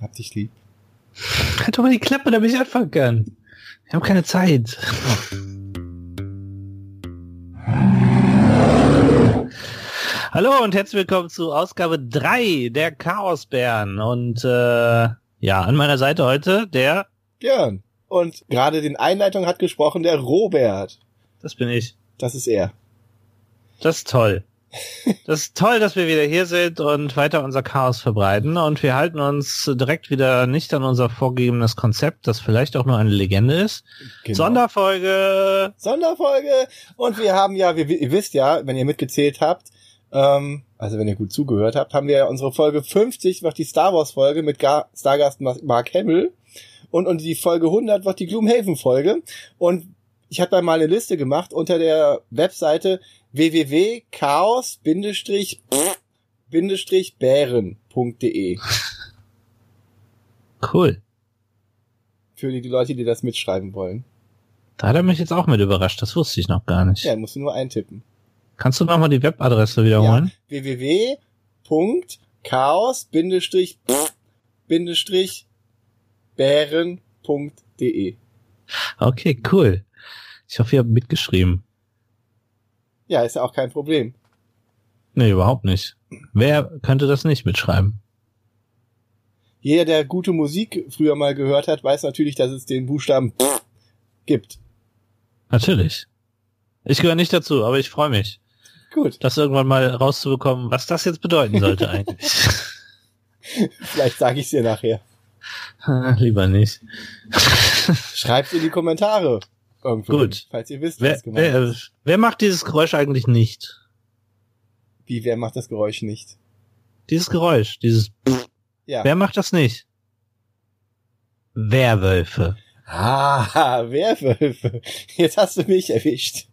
Hab dich lieb. Halt doch mal die Klappe, damit ich anfangen kann. Wir haben keine Zeit. Hallo und herzlich willkommen zu Ausgabe 3 der Chaosbären. Und äh, ja, an meiner Seite heute der... Gern. Und gerade den Einleitung hat gesprochen der Robert. Das bin ich. Das ist er. Das ist toll. Das ist toll, dass wir wieder hier sind und weiter unser Chaos verbreiten. Und wir halten uns direkt wieder nicht an unser vorgegebenes Konzept, das vielleicht auch nur eine Legende ist. Genau. Sonderfolge. Sonderfolge. Und wir haben ja, wir, ihr wisst ja, wenn ihr mitgezählt habt, ähm, also wenn ihr gut zugehört habt, haben wir ja unsere Folge 50 noch die Star Wars Folge mit Gar Stargast Mark Hamill. Und, und die Folge 100 wird die Gloomhaven Folge. Und ich habe da mal eine Liste gemacht unter der Webseite www.chaos-bären.de. Cool. Für die, die Leute, die das mitschreiben wollen. Da hat er mich jetzt auch mit überrascht, das wusste ich noch gar nicht. Ja, musst du nur eintippen. Kannst du nochmal die Webadresse wiederholen? Ja, www.chaos-bären.de Okay, cool. Ich hoffe, ihr habt mitgeschrieben. Ja, ist ja auch kein Problem. Nee, überhaupt nicht. Wer könnte das nicht mitschreiben? Jeder, der gute Musik früher mal gehört hat, weiß natürlich, dass es den Buchstaben gibt. Natürlich. Ich gehöre nicht dazu, aber ich freue mich. Gut. Das irgendwann mal rauszubekommen, was das jetzt bedeuten sollte eigentlich. Vielleicht sage ich es dir nachher. Lieber nicht. Schreibt in die Kommentare. Irgendwo Gut. Hin, falls ihr wisst, wer, was gemeint wer, ist. Wer macht dieses Geräusch eigentlich nicht? Wie, wer macht das Geräusch nicht? Dieses Geräusch, dieses ja. Wer macht das nicht? Werwölfe. Ah, Werwölfe. Jetzt hast du mich erwischt.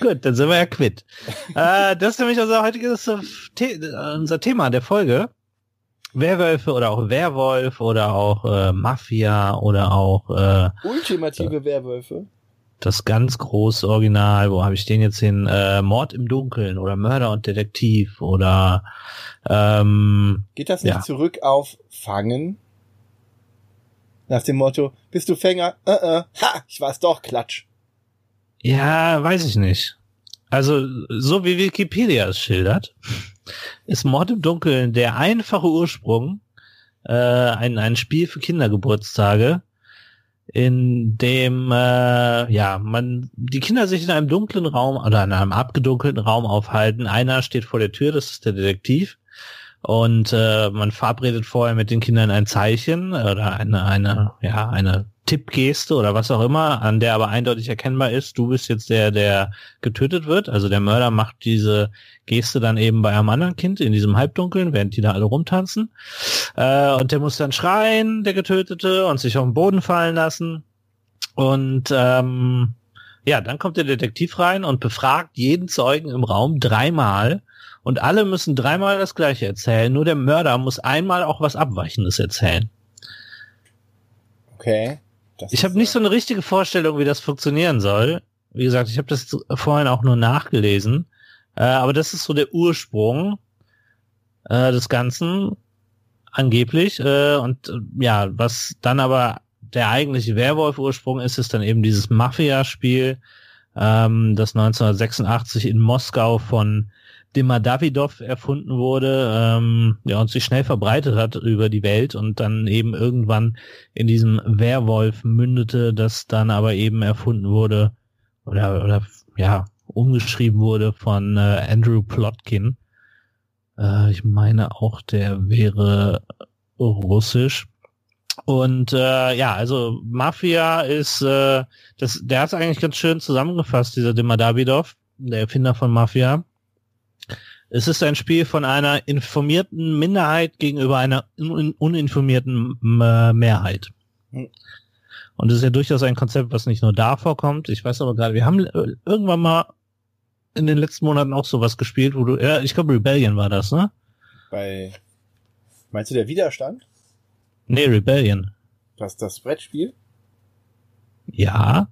Gut, dann sind wir ja quitt. äh, das ist nämlich unser heutiges The unser Thema der Folge. Werwölfe oder auch Werwolf oder auch äh, Mafia oder auch äh, ultimative äh, Werwölfe. Das ganz große Original, wo habe ich den jetzt hin? Äh, Mord im Dunkeln oder Mörder und Detektiv oder ähm, Geht das nicht ja. zurück auf Fangen? Nach dem Motto, bist du Fänger? Uh -uh. Ha, ich war's doch, Klatsch. Ja, weiß ich nicht. Also, so wie Wikipedia es schildert, ist Mord im Dunkeln der einfache Ursprung, äh, ein, ein Spiel für Kindergeburtstage, in dem äh, ja man die Kinder sich in einem dunklen Raum oder in einem abgedunkelten Raum aufhalten. Einer steht vor der Tür, das ist der Detektiv, und äh, man verabredet vorher mit den Kindern ein Zeichen oder eine eine ja eine Tippgeste oder was auch immer, an der aber eindeutig erkennbar ist, du bist jetzt der, der getötet wird. Also der Mörder macht diese Geste dann eben bei einem anderen Kind in diesem Halbdunkeln, während die da alle rumtanzen. Äh, und der muss dann schreien, der Getötete, und sich auf den Boden fallen lassen. Und ähm, ja, dann kommt der Detektiv rein und befragt jeden Zeugen im Raum dreimal. Und alle müssen dreimal das gleiche erzählen. Nur der Mörder muss einmal auch was Abweichendes erzählen. Okay. Das ich habe nicht so eine richtige Vorstellung, wie das funktionieren soll. Wie gesagt, ich habe das vorhin auch nur nachgelesen. Äh, aber das ist so der Ursprung äh, des Ganzen, angeblich. Äh, und äh, ja, was dann aber der eigentliche Werwolf-Ursprung ist, ist dann eben dieses Mafia-Spiel, ähm, das 1986 in Moskau von Dimar Davidov erfunden wurde, ähm, ja, und sich schnell verbreitet hat über die Welt und dann eben irgendwann in diesem Werwolf mündete, das dann aber eben erfunden wurde oder, oder ja, umgeschrieben wurde von äh, Andrew Plotkin. Äh, ich meine auch, der wäre russisch. Und äh, ja, also Mafia ist, äh, das, der hat es eigentlich ganz schön zusammengefasst, dieser Dimar Davidov, der Erfinder von Mafia. Es ist ein Spiel von einer informierten Minderheit gegenüber einer un uninformierten äh, Mehrheit. Hm. Und es ist ja durchaus ein Konzept, was nicht nur da vorkommt. Ich weiß aber gerade, wir haben äh, irgendwann mal in den letzten Monaten auch sowas gespielt, wo du, ja, ich glaube Rebellion war das, ne? Bei, meinst du der Widerstand? Nee, Rebellion. Das, das Brettspiel? Ja.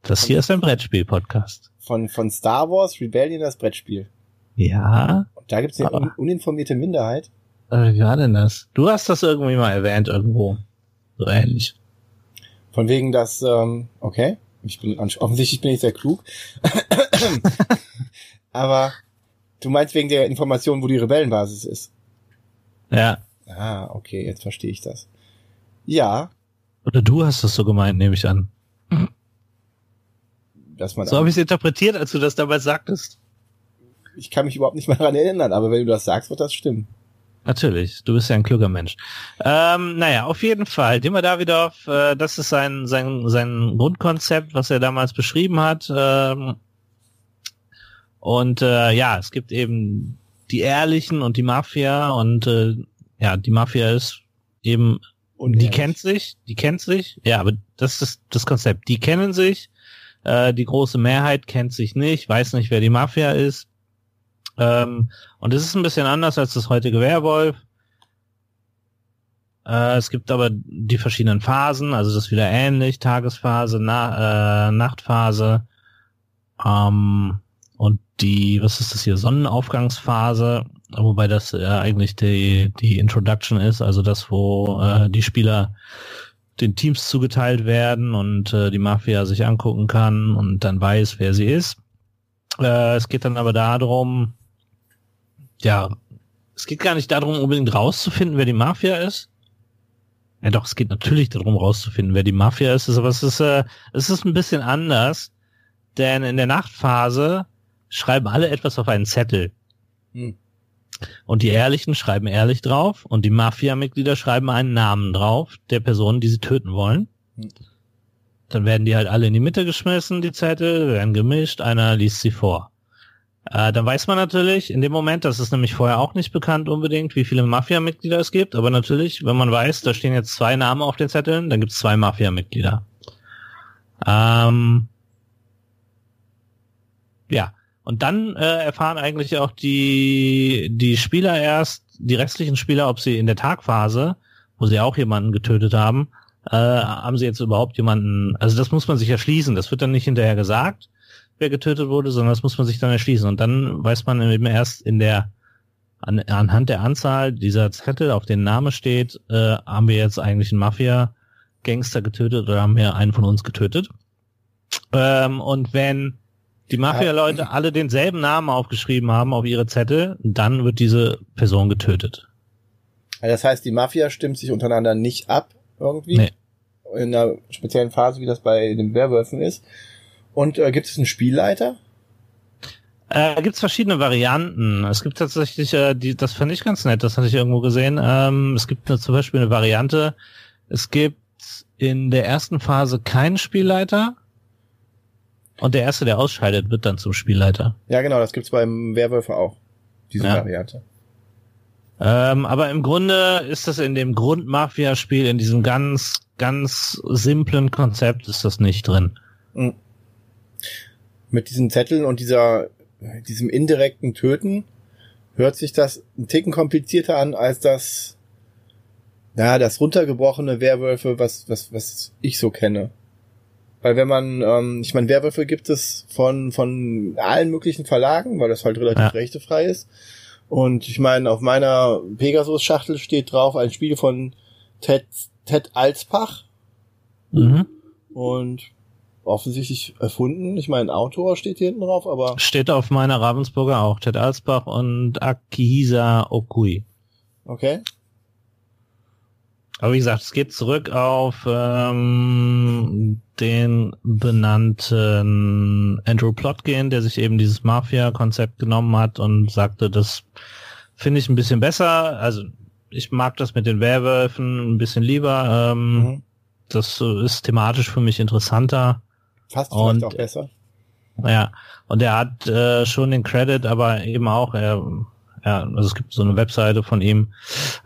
Das hier ist ein Brettspiel-Podcast. Von, von Star Wars Rebellion das Brettspiel. Ja. Und da gibt es eine un uninformierte Minderheit. Äh, wie war denn das? Du hast das irgendwie mal erwähnt irgendwo. So ähnlich. Von wegen, dass, ähm, okay, ich bin offensichtlich bin ich sehr klug. Aber du meinst wegen der Information, wo die Rebellenbasis ist. Ja. Ah, okay, jetzt verstehe ich das. Ja. Oder du hast das so gemeint, nehme ich an. Dass man so habe ich es interpretiert, als du das damals sagtest. Ich kann mich überhaupt nicht mehr daran erinnern, aber wenn du das sagst, wird das stimmen. Natürlich, du bist ja ein kluger Mensch. Ähm, naja, auf jeden Fall, Dima Davidov, äh, das ist sein, sein, sein Grundkonzept, was er damals beschrieben hat. Ähm, und äh, ja, es gibt eben die Ehrlichen und die Mafia und äh, ja, die Mafia ist eben, Unehrlich. die kennt sich, die kennt sich, ja, aber das ist das Konzept. Die kennen sich, äh, die große Mehrheit kennt sich nicht, weiß nicht, wer die Mafia ist ähm, und es ist ein bisschen anders als das heutige Werwolf. Äh, es gibt aber die verschiedenen Phasen, also das ist wieder ähnlich, Tagesphase, Na äh, Nachtphase ähm, und die, was ist das hier, Sonnenaufgangsphase, wobei das äh, eigentlich die, die Introduction ist, also das, wo äh, die Spieler den Teams zugeteilt werden und äh, die Mafia sich angucken kann und dann weiß, wer sie ist. Äh, es geht dann aber darum, ja, es geht gar nicht darum, unbedingt rauszufinden, wer die Mafia ist. Ja doch, es geht natürlich darum, rauszufinden, wer die Mafia ist, aber es ist, äh, es ist ein bisschen anders, denn in der Nachtphase schreiben alle etwas auf einen Zettel. Hm. Und die Ehrlichen schreiben ehrlich drauf und die Mafia-Mitglieder schreiben einen Namen drauf der Person, die sie töten wollen. Hm. Dann werden die halt alle in die Mitte geschmissen, die Zettel, werden gemischt, einer liest sie vor. Äh, dann weiß man natürlich in dem Moment, das ist nämlich vorher auch nicht bekannt unbedingt, wie viele Mafia-Mitglieder es gibt, aber natürlich, wenn man weiß, da stehen jetzt zwei Namen auf den Zetteln, dann gibt es zwei Mafia-Mitglieder. Ähm, ja, und dann äh, erfahren eigentlich auch die, die Spieler erst, die restlichen Spieler, ob sie in der Tagphase, wo sie auch jemanden getötet haben, äh, haben sie jetzt überhaupt jemanden, also das muss man sich erschließen, das wird dann nicht hinterher gesagt wer getötet wurde, sondern das muss man sich dann erschließen. Und dann weiß man eben erst in der an, anhand der Anzahl dieser Zettel, auf den Name steht, äh, haben wir jetzt eigentlich einen Mafia-Gangster getötet oder haben wir einen von uns getötet. Ähm, und wenn die Mafia-Leute alle denselben Namen aufgeschrieben haben auf ihre Zettel, dann wird diese Person getötet. Das heißt, die Mafia stimmt sich untereinander nicht ab irgendwie. Nee. In einer speziellen Phase, wie das bei den Werwölfen ist, und äh, gibt es einen Spielleiter? Äh, gibt es verschiedene Varianten. Es gibt tatsächlich, äh, die, das fand ich ganz nett, das hatte ich irgendwo gesehen. Ähm, es gibt zum Beispiel eine Variante. Es gibt in der ersten Phase keinen Spielleiter. Und der erste, der ausscheidet, wird dann zum Spielleiter. Ja, genau, das gibt's beim Werwölfe auch. Diese ja. Variante. Ähm, aber im Grunde ist das in dem Grund-Mafia-Spiel, in diesem ganz, ganz simplen Konzept, ist das nicht drin. Mhm mit diesen Zetteln und dieser, diesem indirekten Töten hört sich das ein Ticken komplizierter an als das, ja, das runtergebrochene Werwölfe, was, was, was ich so kenne. Weil wenn man, ähm, ich meine, Werwölfe gibt es von, von allen möglichen Verlagen, weil das halt relativ ja. rechtefrei ist. Und ich meine, auf meiner Pegasus-Schachtel steht drauf ein Spiel von Ted, Ted Alspach. Mhm. Und offensichtlich erfunden. Ich meine, Autor steht hier hinten drauf, aber. Steht auf meiner Ravensburger auch. Ted Alsbach und Akihisa Okui. Okay. Aber wie gesagt, es geht zurück auf ähm, den benannten Andrew Plotkin, der sich eben dieses Mafia-Konzept genommen hat und sagte, das finde ich ein bisschen besser. Also ich mag das mit den Werwölfen ein bisschen lieber. Ähm, mhm. Das ist thematisch für mich interessanter. Fast vielleicht und, auch besser. Ja, und er hat äh, schon den Credit, aber eben auch, er, ja, also es gibt so eine Webseite von ihm,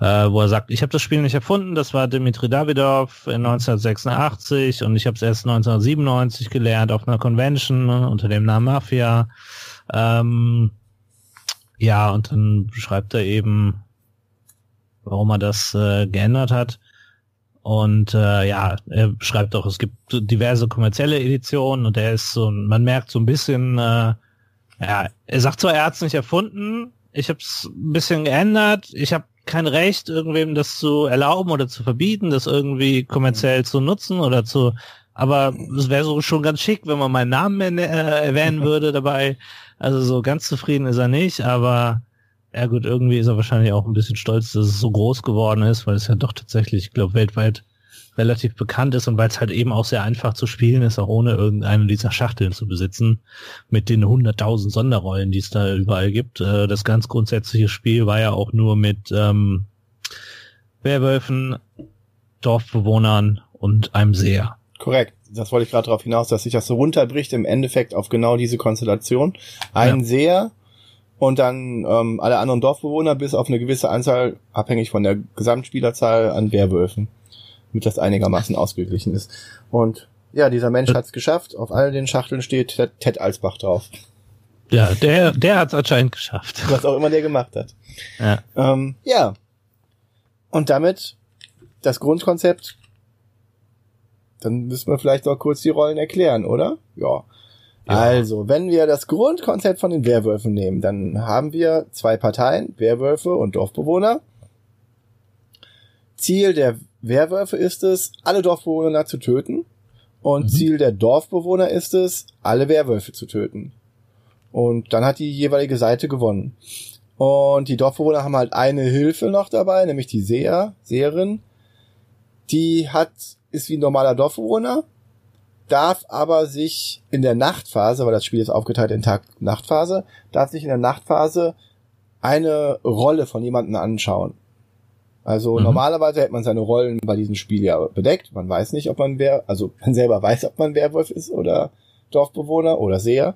äh, wo er sagt, ich habe das Spiel nicht erfunden, das war Dmitri Davidov in 1986 und ich habe es erst 1997 gelernt auf einer Convention unter dem Namen Mafia. Ähm, ja, und dann beschreibt er eben, warum er das äh, geändert hat. Und äh, ja, er schreibt auch, es gibt diverse kommerzielle Editionen und er ist so, man merkt so ein bisschen, äh, ja, er sagt zwar, er hat es nicht erfunden, ich habe es ein bisschen geändert, ich habe kein Recht, irgendwem das zu erlauben oder zu verbieten, das irgendwie kommerziell zu nutzen oder zu, aber es wäre so schon ganz schick, wenn man meinen Namen äh, erwähnen würde dabei. Also so ganz zufrieden ist er nicht, aber ja gut, irgendwie ist er wahrscheinlich auch ein bisschen stolz, dass es so groß geworden ist, weil es ja doch tatsächlich, ich glaube, weltweit relativ bekannt ist und weil es halt eben auch sehr einfach zu spielen ist, auch ohne irgendeine dieser Schachteln zu besitzen, mit den 100.000 Sonderrollen, die es da überall gibt. Äh, das ganz grundsätzliche Spiel war ja auch nur mit ähm, Werwölfen, Dorfbewohnern und einem Seher. Korrekt. Das wollte ich gerade darauf hinaus, dass sich das so runterbricht im Endeffekt auf genau diese Konstellation. Ein ja. Seher und dann ähm, alle anderen Dorfbewohner bis auf eine gewisse Anzahl, abhängig von der Gesamtspielerzahl an Werwölfen damit das einigermaßen ausgeglichen ist. Und ja, dieser Mensch hat es geschafft. Auf all den Schachteln steht Ted Alsbach drauf. Ja, der, der hat es anscheinend geschafft. Was auch immer der gemacht hat. Ja. Ähm, ja. Und damit das Grundkonzept. Dann müssen wir vielleicht noch kurz die Rollen erklären, oder? Ja. Ja. Also, wenn wir das Grundkonzept von den Werwölfen nehmen, dann haben wir zwei Parteien, Werwölfe und Dorfbewohner. Ziel der Werwölfe ist es, alle Dorfbewohner zu töten. Und mhm. Ziel der Dorfbewohner ist es, alle Werwölfe zu töten. Und dann hat die jeweilige Seite gewonnen. Und die Dorfbewohner haben halt eine Hilfe noch dabei, nämlich die Seher, Seherin. Die hat, ist wie ein normaler Dorfbewohner, darf aber sich in der Nachtphase, weil das Spiel ist aufgeteilt in Tag-Nachtphase, darf sich in der Nachtphase eine Rolle von jemandem anschauen. Also mhm. normalerweise hätte man seine Rollen bei diesem Spiel ja bedeckt. Man weiß nicht, ob man wer, also man selber weiß, ob man Werwolf ist oder Dorfbewohner oder Seher.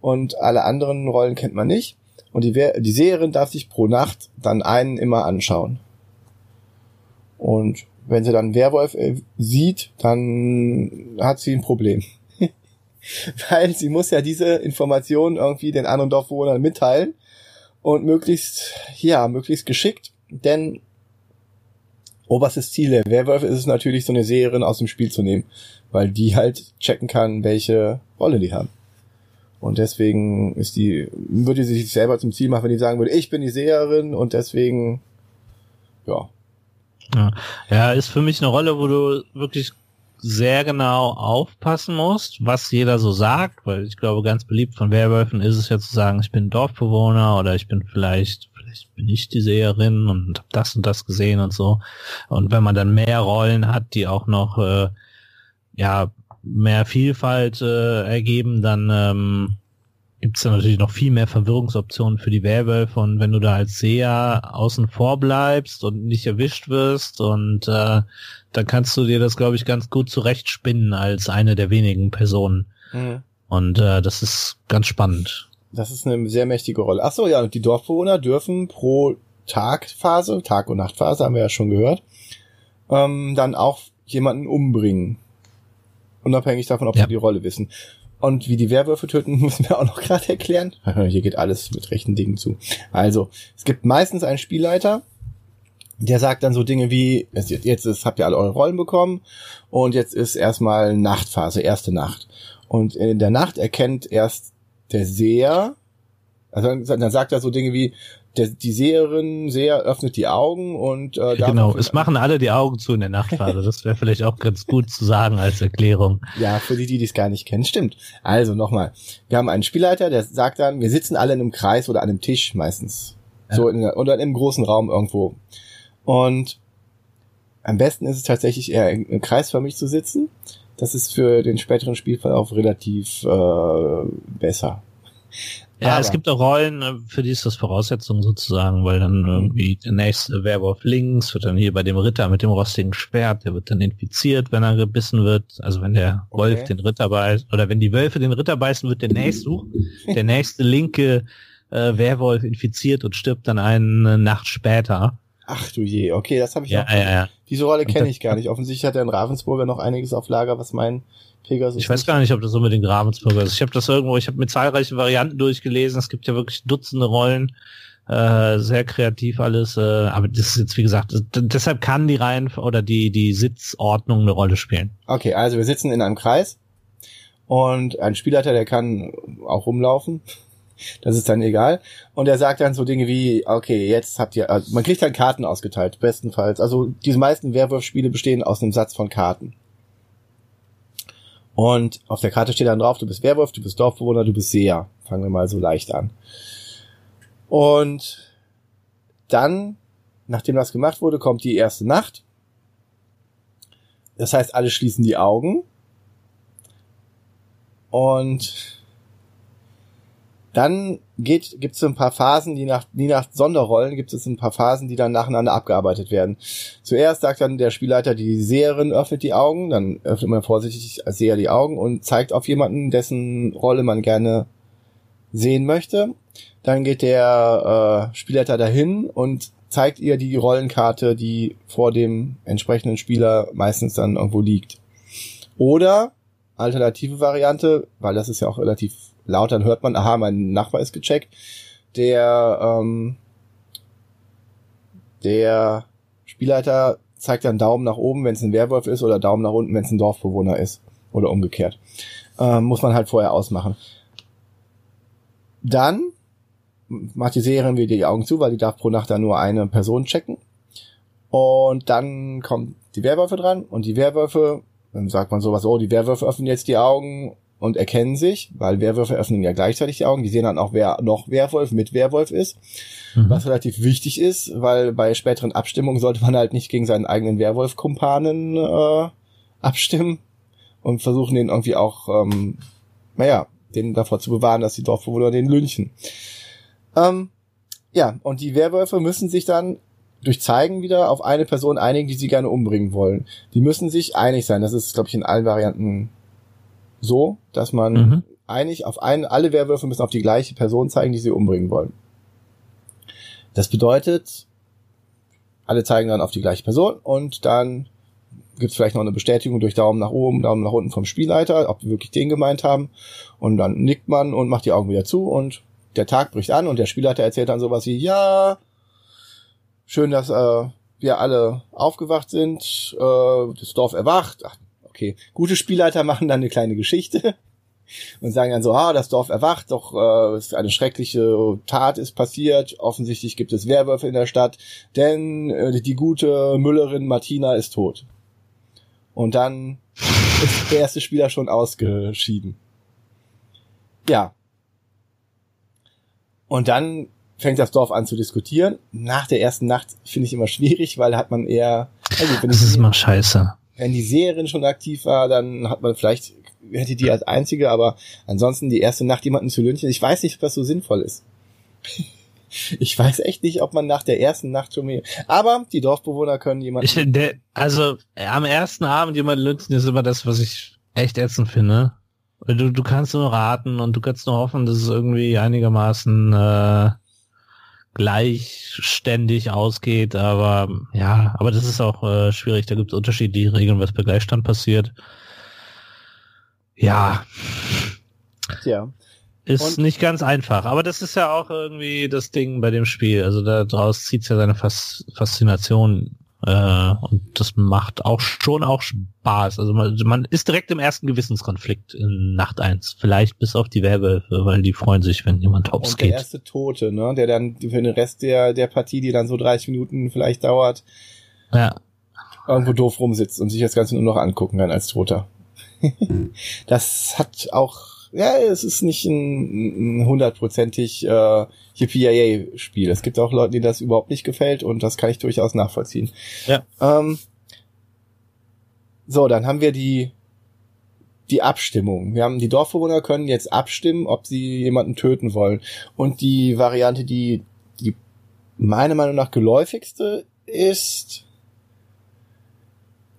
Und alle anderen Rollen kennt man nicht. Und die, die Seherin darf sich pro Nacht dann einen immer anschauen. Und wenn sie dann Werwolf äh, sieht, dann hat sie ein Problem. Weil sie muss ja diese Informationen irgendwie den anderen Dorfbewohnern mitteilen und möglichst, ja, möglichst geschickt, denn oberstes Ziel der Werwölfe ist es natürlich, so eine Seherin aus dem Spiel zu nehmen, weil die halt checken kann, welche Rolle die haben. Und deswegen ist die, würde sie sich selber zum Ziel machen, wenn die sagen würde, ich bin die Seherin und deswegen, ja. Ja, ja ist für mich eine Rolle, wo du wirklich sehr genau aufpassen musst, was jeder so sagt, weil ich glaube, ganz beliebt von Werwölfen ist es ja zu sagen, ich bin Dorfbewohner oder ich bin vielleicht ich bin ich die Seherin und habe das und das gesehen und so. Und wenn man dann mehr Rollen hat, die auch noch äh, ja mehr Vielfalt äh, ergeben, dann ähm, gibt es dann natürlich noch viel mehr Verwirrungsoptionen für die Werwölfe und wenn du da als Seher außen vor bleibst und nicht erwischt wirst und äh, dann kannst du dir das, glaube ich, ganz gut zurechtspinnen als eine der wenigen Personen. Mhm. Und äh, das ist ganz spannend. Das ist eine sehr mächtige Rolle. Ach so, ja, und die Dorfbewohner dürfen pro Tagphase, Tag- und Nachtphase, haben wir ja schon gehört, ähm, dann auch jemanden umbringen. Unabhängig davon, ob ja. sie die Rolle wissen. Und wie die Werwölfe töten, müssen wir auch noch gerade erklären. Hier geht alles mit rechten Dingen zu. Also, es gibt meistens einen Spielleiter, der sagt dann so Dinge wie, jetzt ist, habt ihr alle eure Rollen bekommen und jetzt ist erstmal Nachtphase, erste Nacht. Und in der Nacht erkennt erst der Seher, also dann, dann sagt er so Dinge wie, der, die Seherin, Seher öffnet die Augen und äh, genau, es machen alle die Augen zu in der Nachtphase. Das wäre vielleicht auch ganz gut zu sagen als Erklärung. Ja, für die, die es gar nicht kennen, stimmt. Also nochmal, wir haben einen Spielleiter, der sagt dann, wir sitzen alle in einem Kreis oder an einem Tisch meistens, ja. so in, oder in einem großen Raum irgendwo. Und am besten ist es tatsächlich eher im Kreis für mich zu sitzen das ist für den späteren Spielverlauf relativ äh, besser. Ja, Aber. es gibt auch Rollen, äh, für die ist das Voraussetzung sozusagen, weil dann mhm. irgendwie der nächste Werwolf links wird dann hier bei dem Ritter mit dem rostigen Schwert, der wird dann infiziert, wenn er gebissen wird. Also wenn der Wolf okay. den Ritter beißt, oder wenn die Wölfe den Ritter beißen, wird der nächste, der nächste linke äh, Werwolf infiziert und stirbt dann eine Nacht später. Ach du je, okay, das habe ich ja, auch. Ja, ja. Diese Rolle kenne ich gar nicht. Offensichtlich hat er in Ravensburger noch einiges auf Lager, was mein Pegasus Ich weiß gar nicht, ob das unbedingt Ravensburger ist. Ich habe das irgendwo, ich habe mir zahlreiche Varianten durchgelesen. Es gibt ja wirklich Dutzende Rollen. Äh, sehr kreativ alles, äh, aber das ist jetzt wie gesagt, deshalb kann die Reihen oder die die Sitzordnung eine Rolle spielen. Okay, also wir sitzen in einem Kreis und ein Spielleiter, der kann auch rumlaufen Das ist dann egal. Und er sagt dann so Dinge wie, okay, jetzt habt ihr, also man kriegt dann Karten ausgeteilt, bestenfalls. Also diese meisten Werwolf-Spiele bestehen aus einem Satz von Karten. Und auf der Karte steht dann drauf, du bist Werwolf, du bist Dorfbewohner, du bist Seher. Fangen wir mal so leicht an. Und dann, nachdem das gemacht wurde, kommt die erste Nacht. Das heißt, alle schließen die Augen. Und dann geht, gibt es ein paar Phasen, die nach, die nach Sonderrollen gibt es ein paar Phasen, die dann nacheinander abgearbeitet werden. Zuerst sagt dann der Spielleiter, die Seherin öffnet die Augen, dann öffnet man vorsichtig als Seher die Augen und zeigt auf jemanden, dessen Rolle man gerne sehen möchte. Dann geht der äh, Spielleiter dahin und zeigt ihr die Rollenkarte, die vor dem entsprechenden Spieler meistens dann irgendwo liegt. Oder alternative Variante, weil das ist ja auch relativ laut, dann hört man, aha, mein Nachbar ist gecheckt. Der, ähm, der Spielleiter zeigt dann Daumen nach oben, wenn es ein Werwolf ist, oder Daumen nach unten, wenn es ein Dorfbewohner ist. Oder umgekehrt. Ähm, muss man halt vorher ausmachen. Dann macht die Seherin wieder die Augen zu, weil die darf pro Nacht dann nur eine Person checken. Und dann kommt die Werwölfe dran und die Werwölfe, dann sagt man sowas, oh, die Werwölfe öffnen jetzt die Augen und erkennen sich, weil Werwölfe öffnen ja gleichzeitig die Augen. Die sehen dann auch, wer noch Werwolf mit Werwolf ist. Mhm. Was relativ wichtig ist, weil bei späteren Abstimmungen sollte man halt nicht gegen seinen eigenen Werwolf-Kumpanen äh, abstimmen und versuchen den irgendwie auch, ähm, naja, den davor zu bewahren, dass die Dorfbewohner den lynchen. Ähm, ja, und die Werwölfe müssen sich dann durch Zeigen wieder auf eine Person einigen, die sie gerne umbringen wollen. Die müssen sich einig sein. Das ist, glaube ich, in allen Varianten so, dass man mhm. einig auf einen, alle Werwölfe müssen auf die gleiche Person zeigen, die sie umbringen wollen. Das bedeutet, alle zeigen dann auf die gleiche Person und dann gibt es vielleicht noch eine Bestätigung durch Daumen nach oben, Daumen nach unten vom Spielleiter, ob wir wirklich den gemeint haben. Und dann nickt man und macht die Augen wieder zu und der Tag bricht an und der Spielleiter erzählt dann sowas wie, ja, schön, dass äh, wir alle aufgewacht sind, äh, das Dorf erwacht. Ach, okay, gute Spielleiter machen dann eine kleine Geschichte und sagen dann so, ah, das Dorf erwacht, doch äh, eine schreckliche Tat ist passiert, offensichtlich gibt es Werwölfe in der Stadt, denn äh, die gute Müllerin Martina ist tot. Und dann ist der erste Spieler schon ausgeschieden. Ja. Und dann fängt das Dorf an zu diskutieren. Nach der ersten Nacht finde ich immer schwierig, weil hat man eher. Also das ist immer scheiße wenn die Seherin schon aktiv war, dann hat man vielleicht, hätte die als einzige, aber ansonsten die erste Nacht jemanden zu lünchen. Ich weiß nicht, ob das so sinnvoll ist. ich weiß echt nicht, ob man nach der ersten Nacht schon mehr. Aber die Dorfbewohner können jemanden. Ich, der, also am ersten Abend jemanden lünchen ist immer das, was ich echt ätzend finde. Du, du kannst nur raten und du kannst nur hoffen, dass es irgendwie einigermaßen äh, gleichständig ausgeht, aber ja, aber das ist auch äh, schwierig. Da gibt es unterschiedliche Regeln, was bei Gleichstand passiert. Ja. Tja. Ist Und nicht ganz einfach, aber das ist ja auch irgendwie das Ding bei dem Spiel. Also daraus zieht ja seine Fas Faszination äh, und das macht auch schon auch Spaß. Also man, man ist direkt im ersten Gewissenskonflikt in Nacht eins. Vielleicht bis auf die Werwölfe, weil die freuen sich, wenn jemand hops und geht. der erste Tote, ne? Der dann für den Rest der, der Partie, die dann so 30 Minuten vielleicht dauert, ja. irgendwo doof rumsitzt und sich das Ganze nur noch angucken kann als Toter. das hat auch ja, es ist nicht ein hundertprozentig äh, Yippie-Spiel. Es gibt auch Leute, denen das überhaupt nicht gefällt und das kann ich durchaus nachvollziehen. Ja. Ähm, so, dann haben wir die die Abstimmung. Wir haben die Dorfbewohner können jetzt abstimmen, ob sie jemanden töten wollen. Und die Variante, die die meiner Meinung nach geläufigste ist,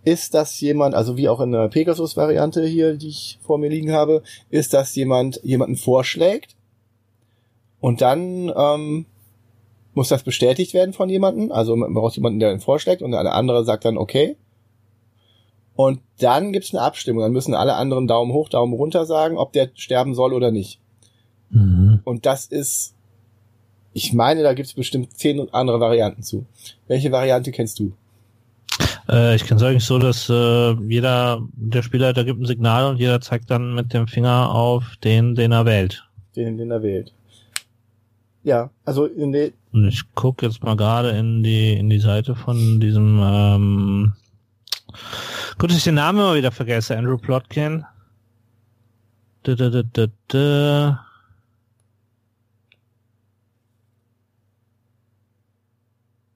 ist das jemand, also wie auch in der Pegasus-Variante hier, die ich vor mir liegen habe, ist das jemand jemanden vorschlägt und dann ähm, muss das bestätigt werden von jemandem. Also man braucht jemanden, der ihn vorschlägt und eine andere sagt dann okay. Und dann gibt's eine Abstimmung. Dann müssen alle anderen Daumen hoch, Daumen runter sagen, ob der sterben soll oder nicht. Mhm. Und das ist, ich meine, da gibt's bestimmt zehn andere Varianten zu. Welche Variante kennst du? Äh, ich kann sagen so, dass äh, jeder, der Spielleiter gibt ein Signal und jeder zeigt dann mit dem Finger auf den, den er wählt. Den, den er wählt. Ja, also in die, Und ich gucke jetzt mal gerade in die in die Seite von diesem ähm, gut, dass ich den Namen immer wieder vergesse, Andrew Plotkin. Da, da, da, da, da.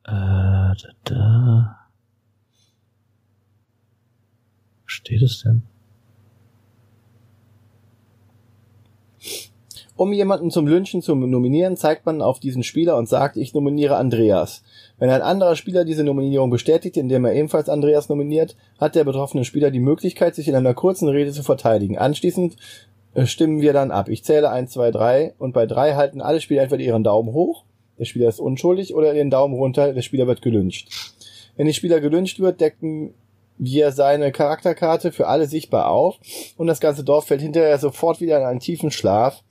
Äh, da, da. Wo steht es denn? Um jemanden zum Lynchen zu nominieren, zeigt man auf diesen Spieler und sagt, ich nominiere Andreas. Wenn ein anderer Spieler diese Nominierung bestätigt, indem er ebenfalls Andreas nominiert, hat der betroffene Spieler die Möglichkeit, sich in einer kurzen Rede zu verteidigen. Anschließend äh, stimmen wir dann ab. Ich zähle 1, 2, 3 und bei 3 halten alle Spieler entweder ihren Daumen hoch, der Spieler ist unschuldig, oder den Daumen runter, der Spieler wird gelünscht. Wenn der Spieler gelünscht wird, decken wir seine Charakterkarte für alle sichtbar auf und das ganze Dorf fällt hinterher sofort wieder in einen tiefen Schlaf.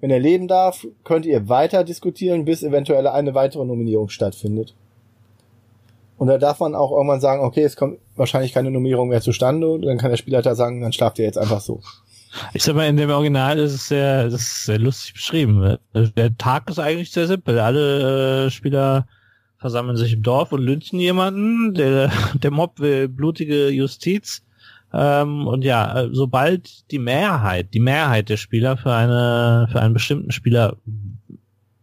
Wenn er leben darf, könnt ihr weiter diskutieren, bis eventuell eine weitere Nominierung stattfindet. Und da darf man auch irgendwann sagen, okay, es kommt wahrscheinlich keine Nominierung mehr zustande und dann kann der Spielleiter sagen, dann schlaft ihr jetzt einfach so. Ich sag mal, in dem Original ist es sehr, das ist sehr lustig beschrieben. Der Tag ist eigentlich sehr simpel. Alle äh, Spieler versammeln sich im Dorf und lynchen jemanden. Der, der Mob will blutige Justiz. Ähm, und ja, äh, sobald die Mehrheit, die Mehrheit der Spieler für eine, für einen bestimmten Spieler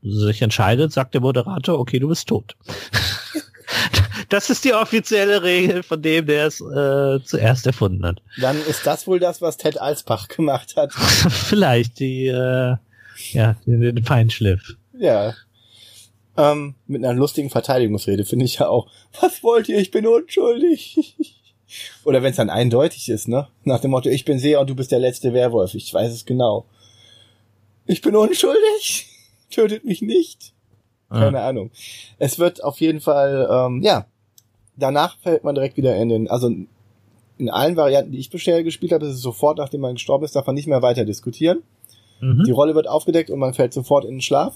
sich entscheidet, sagt der Moderator, okay, du bist tot. das ist die offizielle Regel von dem, der es äh, zuerst erfunden hat. Dann ist das wohl das, was Ted Alsbach gemacht hat. Vielleicht die, äh, ja, den, den Feinschliff. Ja. Ähm, mit einer lustigen Verteidigungsrede finde ich ja auch. Was wollt ihr? Ich bin unschuldig. Oder wenn es dann eindeutig ist, ne? Nach dem Motto, ich bin Seher und du bist der letzte Werwolf. Ich weiß es genau. Ich bin unschuldig. Tötet mich nicht. Keine Ah. Ahnung. Es wird auf jeden Fall, ähm, ja, danach fällt man direkt wieder in den, also in allen Varianten, die ich bisher gespielt habe, ist es sofort, nachdem man gestorben ist, darf man nicht mehr weiter diskutieren. Mhm. Die Rolle wird aufgedeckt und man fällt sofort in den Schlaf.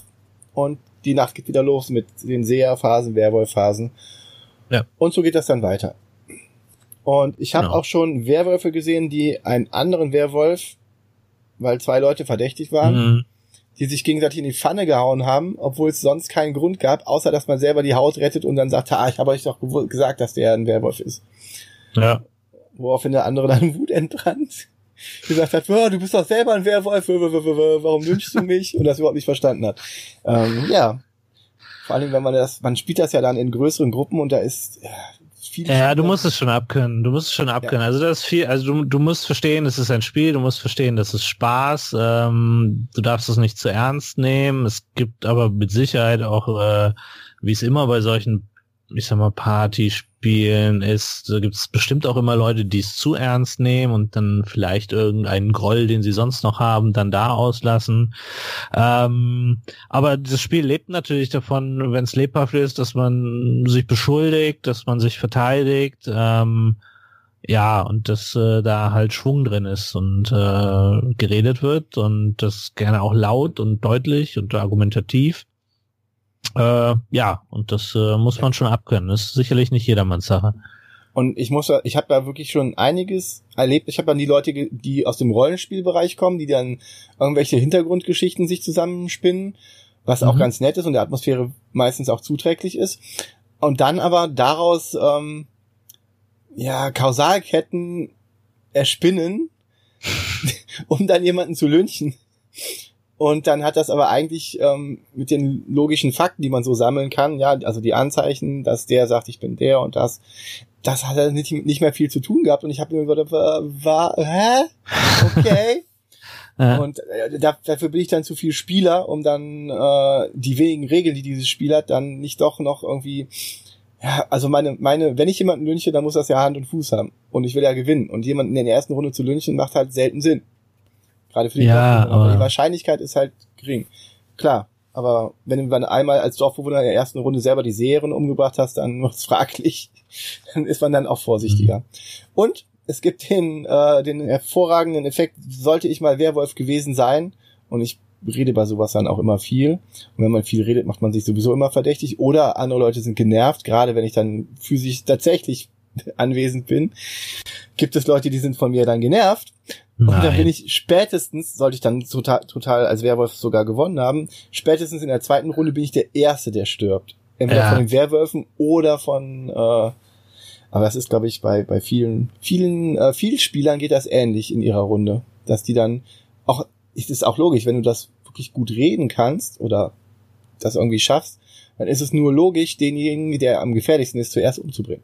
Und die Nacht geht wieder los mit den Seherphasen, Werwolfphasen. Ja. Und so geht das dann weiter. Und ich habe Genau. auch schon Werwölfe gesehen, die einen anderen Werwolf, weil zwei Leute verdächtig waren, Mhm. die sich gegenseitig in die Pfanne gehauen haben, obwohl es sonst keinen Grund gab, außer dass man selber die Haut rettet und dann sagt, ah, ich habe euch doch gesagt, dass der ein Werwolf ist. Ja. Woraufhin der andere dann Wut entbrannt. Gesagt hat, "Oh, du bist doch selber ein Werwolf, warum lynchst du mich? Und das überhaupt nicht verstanden hat. Ähm, ja. Vor allem, wenn man das, man spielt das ja dann in größeren Gruppen und da ist ja, viel. Ja, du musst es schon abkönnen. Du musst es schon abkönnen. Also das ist viel, also du, du musst verstehen, es ist ein Spiel, du musst verstehen, das ist Spaß, ähm, du darfst es nicht zu ernst nehmen. Es gibt aber mit Sicherheit auch, äh, wie es immer bei solchen, ich sag mal, Partyspielen ist, da gibt es bestimmt auch immer Leute, die es zu ernst nehmen und dann vielleicht irgendeinen Groll, den sie sonst noch haben, dann da auslassen. Ähm, aber das Spiel lebt natürlich davon, wenn es lebhaft ist, dass man sich beschuldigt, dass man sich verteidigt, ähm, ja, und dass äh, da halt Schwung drin ist und äh, geredet wird und das gerne auch laut und deutlich und argumentativ. Äh, ja, und das äh, muss man schon abkönnen. Das ist sicherlich nicht jedermanns Sache. Und ich muss, ich habe da wirklich schon einiges erlebt. Ich habe dann die Leute, die aus dem Rollenspielbereich kommen, die dann irgendwelche Hintergrundgeschichten sich zusammenspinnen, was auch Mhm. ganz nett ist und der Atmosphäre meistens auch zuträglich ist. Und dann aber daraus ähm, ja Kausalketten erspinnen, um dann jemanden zu lynchen. Und dann hat das aber eigentlich ähm, mit den logischen Fakten, die man so sammeln kann, ja, also die Anzeichen, dass der sagt, ich bin der und das, das hat er nicht, nicht mehr viel zu tun gehabt und ich habe mir gedacht, war, hä? Okay. Und äh, da, dafür bin ich dann zu viel Spieler, um dann äh, die wenigen Regeln, die dieses Spiel hat, dann nicht doch noch irgendwie ja, also meine, meine, wenn ich jemanden lynche, dann muss das ja Hand und Fuß haben. Und ich will ja gewinnen. Und jemanden in der ersten Runde zu lynchen, macht halt selten Sinn. Gerade für die Ja, Dorfbewohner. Aber die Wahrscheinlichkeit ist halt gering. Klar. Aber wenn du dann einmal als Dorfbewohner in der ersten Runde selber die Serien umgebracht hast, dann wird's fraglich. Dann ist man dann auch vorsichtiger. Und es gibt den, äh, den hervorragenden Effekt, sollte ich mal Werwolf gewesen sein, und ich rede bei sowas dann auch immer viel. Und wenn man viel redet, macht man sich sowieso immer verdächtig. Oder andere Leute sind genervt, gerade wenn ich dann physisch tatsächlich anwesend bin. Gibt es Leute, die sind von mir dann genervt. Und dann bin ich spätestens, sollte ich dann total, total als Werwolf sogar gewonnen haben, spätestens in der zweiten Runde bin ich der Erste, der stirbt. Entweder ja. von den Werwölfen oder von, äh, aber das ist, glaube ich, bei, bei vielen, vielen, äh, vielen Spielern geht das ähnlich in ihrer Runde. Dass die dann auch, ist es auch logisch, wenn du das wirklich gut reden kannst oder das irgendwie schaffst, dann ist es nur logisch, denjenigen, der am gefährlichsten ist, zuerst umzubringen.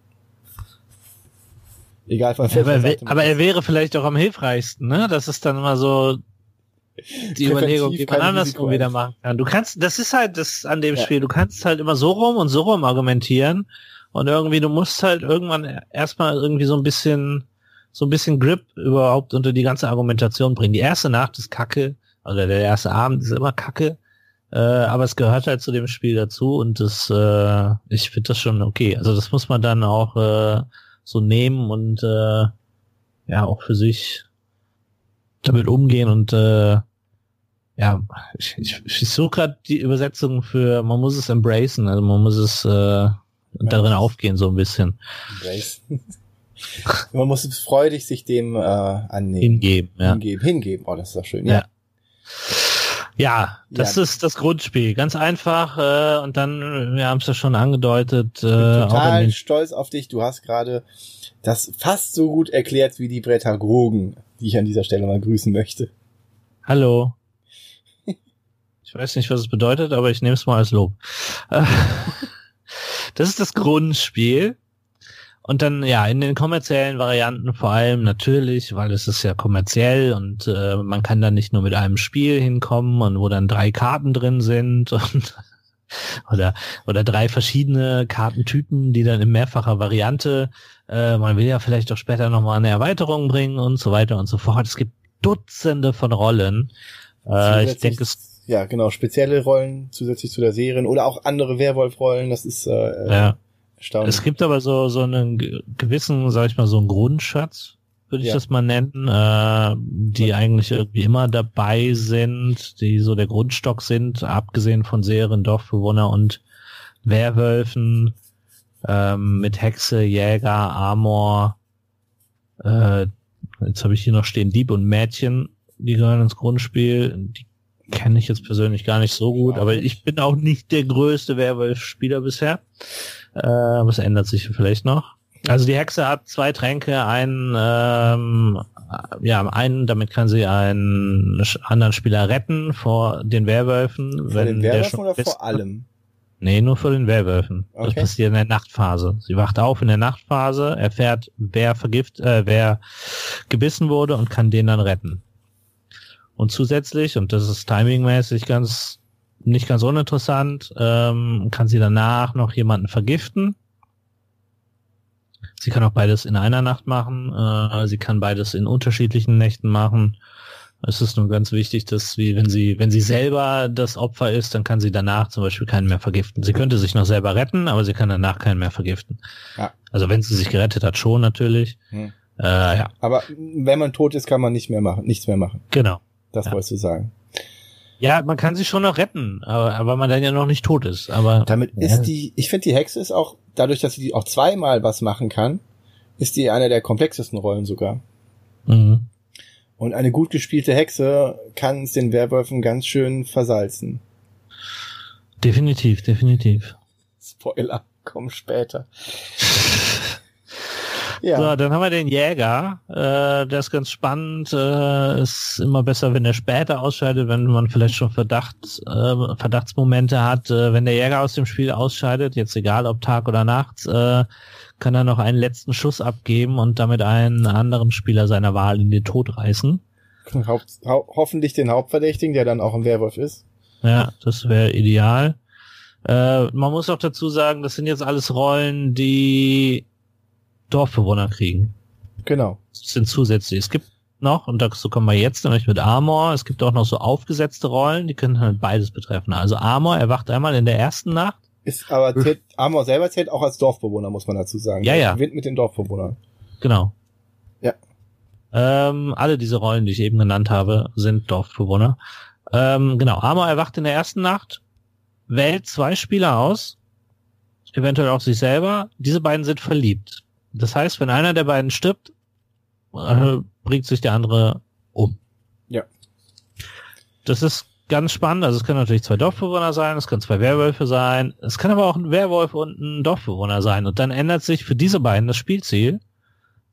Egal von aber, er, aber er wäre vielleicht auch am hilfreichsten, ne? Das ist dann immer so die Überlegung, wie man andersrum wieder machen kann. Du kannst, das ist halt das an dem ja. Spiel, du kannst halt immer so rum und so rum argumentieren und irgendwie, du musst halt irgendwann erstmal irgendwie so ein bisschen, so ein bisschen Grip überhaupt unter die ganze Argumentation bringen. Die erste Nacht ist kacke, oder der erste Abend ist immer kacke, äh, aber es gehört halt zu dem Spiel dazu und das, äh, ich finde das schon okay. Also das muss man dann auch äh, so nehmen und äh, ja auch für sich damit umgehen und äh, ja, ich, ich, ich suche gerade die Übersetzung für man muss es embracen, also man muss es äh, darin aufgehen so ein bisschen. Embracen. man muss es freudig sich dem äh, annehmen. Hingeben, ja. Hingeben, hingeben. Oh, das ist doch schön. Ja. ja. Ja, das ja. ist das Grundspiel. Ganz einfach äh, und dann, wir haben es ja schon angedeutet. Äh, ich bin total stolz auf dich. Du hast gerade das fast so gut erklärt wie die Prädagogen, die ich an dieser Stelle mal grüßen möchte. Hallo. Ich weiß nicht, was es bedeutet, aber ich nehme es mal als Lob. das ist das Grundspiel. Und dann, ja, in den kommerziellen Varianten vor allem natürlich, weil es ist ja kommerziell und äh, man kann dann nicht nur mit einem Spiel hinkommen und wo dann drei Karten drin sind und oder oder drei verschiedene Kartentypen, die dann in mehrfacher Variante, äh, man will ja vielleicht auch später nochmal eine Erweiterung bringen und so weiter und so fort. Es gibt Dutzende von Rollen. Äh, ich denke, es ja genau spezielle Rollen zusätzlich zu der Serien oder auch andere Werwolf-Rollen. Das ist äh, ja Erstaunlich. Es gibt aber so, so einen gewissen, sag ich mal, so einen Grundschatz, würde ich ja. das mal nennen, äh, die eigentlich irgendwie immer dabei sind, die so der Grundstock sind, abgesehen von Serien, Dorfbewohner und Werwölfen, ähm, mit Hexe, Jäger, Amor, äh, jetzt habe ich hier noch stehen, Dieb und Mädchen, die gehören ins Grundspiel, die kenne ich jetzt persönlich gar nicht so gut, aber ich bin auch nicht der größte Werwolf-Spieler bisher. Äh, was ändert sich vielleicht noch? Also die Hexe hat zwei Tränke, einen, ähm, ja, einen, damit kann sie einen anderen Spieler retten vor den Werwölfen. Vor den Werwölfen oder vor allem? Nee, nur vor den Werwölfen. Okay. Das passiert in der Nachtphase. Sie wacht auf in der Nachtphase, erfährt, wer vergift, äh, wer gebissen wurde und kann den dann retten. Und zusätzlich, und das ist timingmäßig ganz nicht ganz uninteressant, ähm, kann sie danach noch jemanden vergiften. Sie kann auch beides in einer Nacht machen. Äh, sie kann beides in unterschiedlichen Nächten machen. Es ist nur ganz wichtig, dass wie wenn sie wenn sie selber das Opfer ist, dann kann sie danach zum Beispiel keinen mehr vergiften. Sie könnte sich noch selber retten, aber sie kann danach keinen mehr vergiften. Ja. Also wenn sie sich gerettet hat, schon natürlich. Hm. Äh, ja. Aber wenn man tot ist, kann man nicht mehr machen, nichts mehr machen. Genau. Das ja. wolltest du sagen. Ja, man kann sie schon noch retten, aber, aber man dann ja noch nicht tot ist. Aber damit ja. ist die, ich finde die Hexe ist auch, dadurch, dass sie auch zweimal was machen kann, ist die eine der komplexesten Rollen sogar. Mhm. Und eine gut gespielte Hexe kann es den Werwölfen ganz schön versalzen. Definitiv, definitiv. Spoiler, komm später. Ja. So, dann haben wir den Jäger. Äh, der ist ganz spannend. Äh, ist immer besser, wenn er später ausscheidet, wenn man vielleicht schon Verdacht, äh, Verdachtsmomente hat. Äh, wenn der Jäger aus dem Spiel ausscheidet, jetzt egal ob Tag oder Nacht, äh, kann er noch einen letzten Schuss abgeben und damit einen anderen Spieler seiner Wahl in den Tod reißen. Haupt, ho hoffentlich den Hauptverdächtigen, der dann auch ein Werwolf ist. Ja, das wäre ideal. Äh, man muss auch dazu sagen, das sind jetzt alles Rollen, die Dorfbewohner kriegen. Genau. Das sind zusätzlich. Es gibt noch, und dazu kommen wir jetzt nämlich mit Amor, es gibt auch noch so aufgesetzte Rollen, die können halt beides betreffen. Also Amor erwacht einmal in der ersten Nacht. Ist aber zählt, Amor selber zählt auch als Dorfbewohner, muss man dazu sagen. Ja, ja. Gewinnt mit den Dorfbewohnern. Genau. Ja. Ähm, alle diese Rollen, die ich eben genannt habe, sind Dorfbewohner. Ähm, genau. Amor erwacht in der ersten Nacht, wählt zwei Spieler aus, eventuell auch sich selber. Diese beiden sind verliebt. Das heißt, wenn einer der beiden stirbt, äh, bringt sich der andere um. Ja. Das ist ganz spannend. Also es können natürlich zwei Dorfbewohner sein, es können zwei Werwölfe sein, es kann aber auch ein Werwolf und ein Dorfbewohner sein. Und dann ändert sich für diese beiden das Spielziel,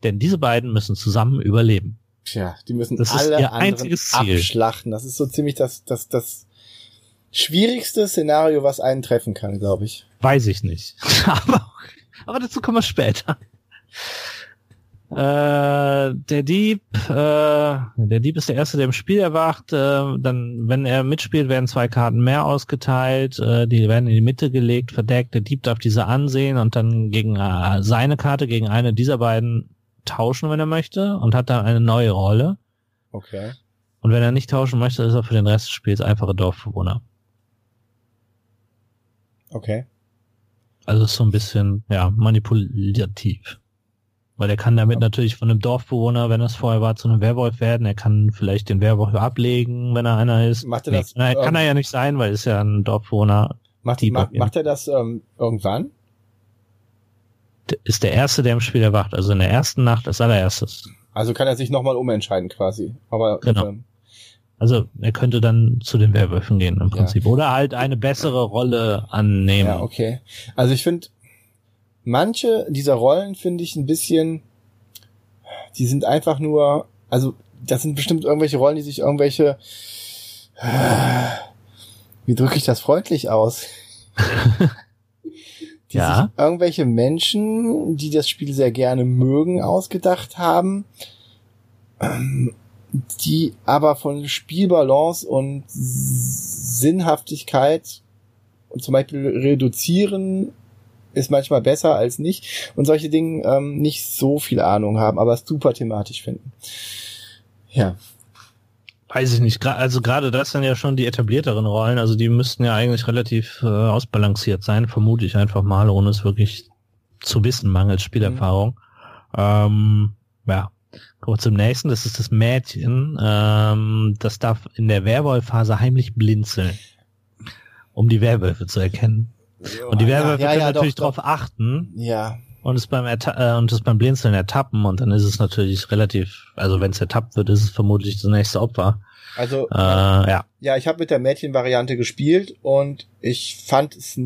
denn diese beiden müssen zusammen überleben. Tja, die müssen Das ist alle ihr anderen einziges Ziel. abschlachten. Das ist so ziemlich das, das, das schwierigste Szenario, was einen treffen kann, glaube ich. Weiß ich nicht. aber, aber dazu kommen wir später. Äh, der Dieb, äh, der Dieb ist der erste, der im Spiel erwacht. Äh, dann, wenn er mitspielt, werden zwei Karten mehr ausgeteilt. Äh, die werden in die Mitte gelegt, verdeckt. Der Dieb darf diese ansehen und dann gegen äh, seine Karte gegen eine dieser beiden tauschen, wenn er möchte, und hat dann eine neue Rolle. Okay. Und wenn er nicht tauschen möchte, ist er für den Rest des Spiels einfache Dorfbewohner. Okay. Also ist so ein bisschen, ja, manipulativ. Weil er kann damit natürlich von einem Dorfbewohner, wenn er es vorher war, zu einem Werwolf werden. Er kann vielleicht den Werwolf ablegen, wenn er einer ist. Macht er das, kann, er, kann ähm, er ja nicht sein, weil er ist ja ein Dorfbewohner. Macht, macht, macht er das ähm, irgendwann? Ist der Erste, der im Spiel erwacht. Also in der ersten Nacht als allererstes. Also kann er sich nochmal umentscheiden quasi. Aber Genau. ähm, Also er könnte dann zu den Werwölfen gehen im Prinzip. Oder halt eine bessere Rolle annehmen. ja, okay. Also ich finde, manche dieser Rollen finde ich ein bisschen, die sind einfach nur, also das sind bestimmt irgendwelche Rollen, die sich irgendwelche, wie drücke ich das freundlich aus? die Ja. sich irgendwelche Menschen, die das Spiel sehr gerne mögen, ausgedacht haben, die aber von Spielbalance und Sinnhaftigkeit und zum Beispiel reduzieren ist manchmal besser als nicht und solche Dinge ähm, nicht so viel Ahnung haben, aber es super thematisch finden. Ja, Weiß ich nicht. Also gerade das sind ja schon die etablierteren Rollen. Also die müssten ja eigentlich relativ äh, ausbalanciert sein, vermute ich einfach mal, ohne es wirklich zu wissen, mangels Spielerfahrung. Ähm, ja. Kommen wir zum nächsten. Das ist das Mädchen. Ähm, das darf in der Werwolf-Phase heimlich blinzeln, um die Werwölfe zu erkennen. Und die Werwölfe ja, ja, können ja, natürlich doch, darauf achten ja, und es beim Erta äh, und es beim Blinzeln ertappen und dann ist es natürlich relativ, also wenn es ertappt wird, ist es vermutlich das nächste Opfer. also Äh, ja. Ja, ich habe mit der Mädchenvariante gespielt und ich fand es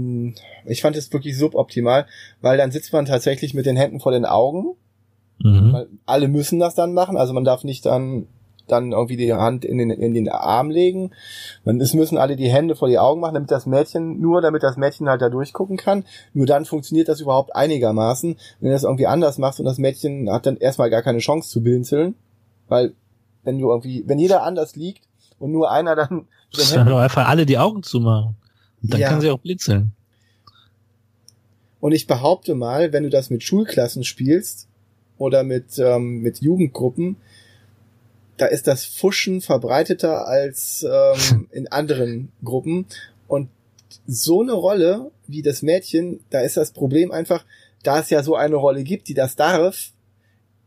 ich fand es wirklich suboptimal, weil dann sitzt man tatsächlich mit den Händen vor den Augen. Mhm. Weil Alle müssen das dann machen, also man darf nicht dann dann irgendwie die Hand in den, in den Arm legen. Man, es müssen alle die Hände vor die Augen machen, damit das Mädchen, nur damit das Mädchen halt da durchgucken kann. Nur dann funktioniert das überhaupt einigermaßen. Wenn du das irgendwie anders machst und das Mädchen hat dann erstmal gar keine Chance zu blinzeln, weil wenn du irgendwie, wenn jeder anders liegt und nur einer dann Das Händen doch einfach alle die Augen zumachen. Und dann Ja. kann sie auch blinzeln. Und ich behaupte mal, wenn du das mit Schulklassen spielst oder mit, ähm, mit Jugendgruppen, da ist das Fuschen verbreiteter als ähm, in anderen Gruppen. Und so eine Rolle wie das Mädchen, da ist das Problem einfach, da es ja so eine Rolle gibt, die das darf,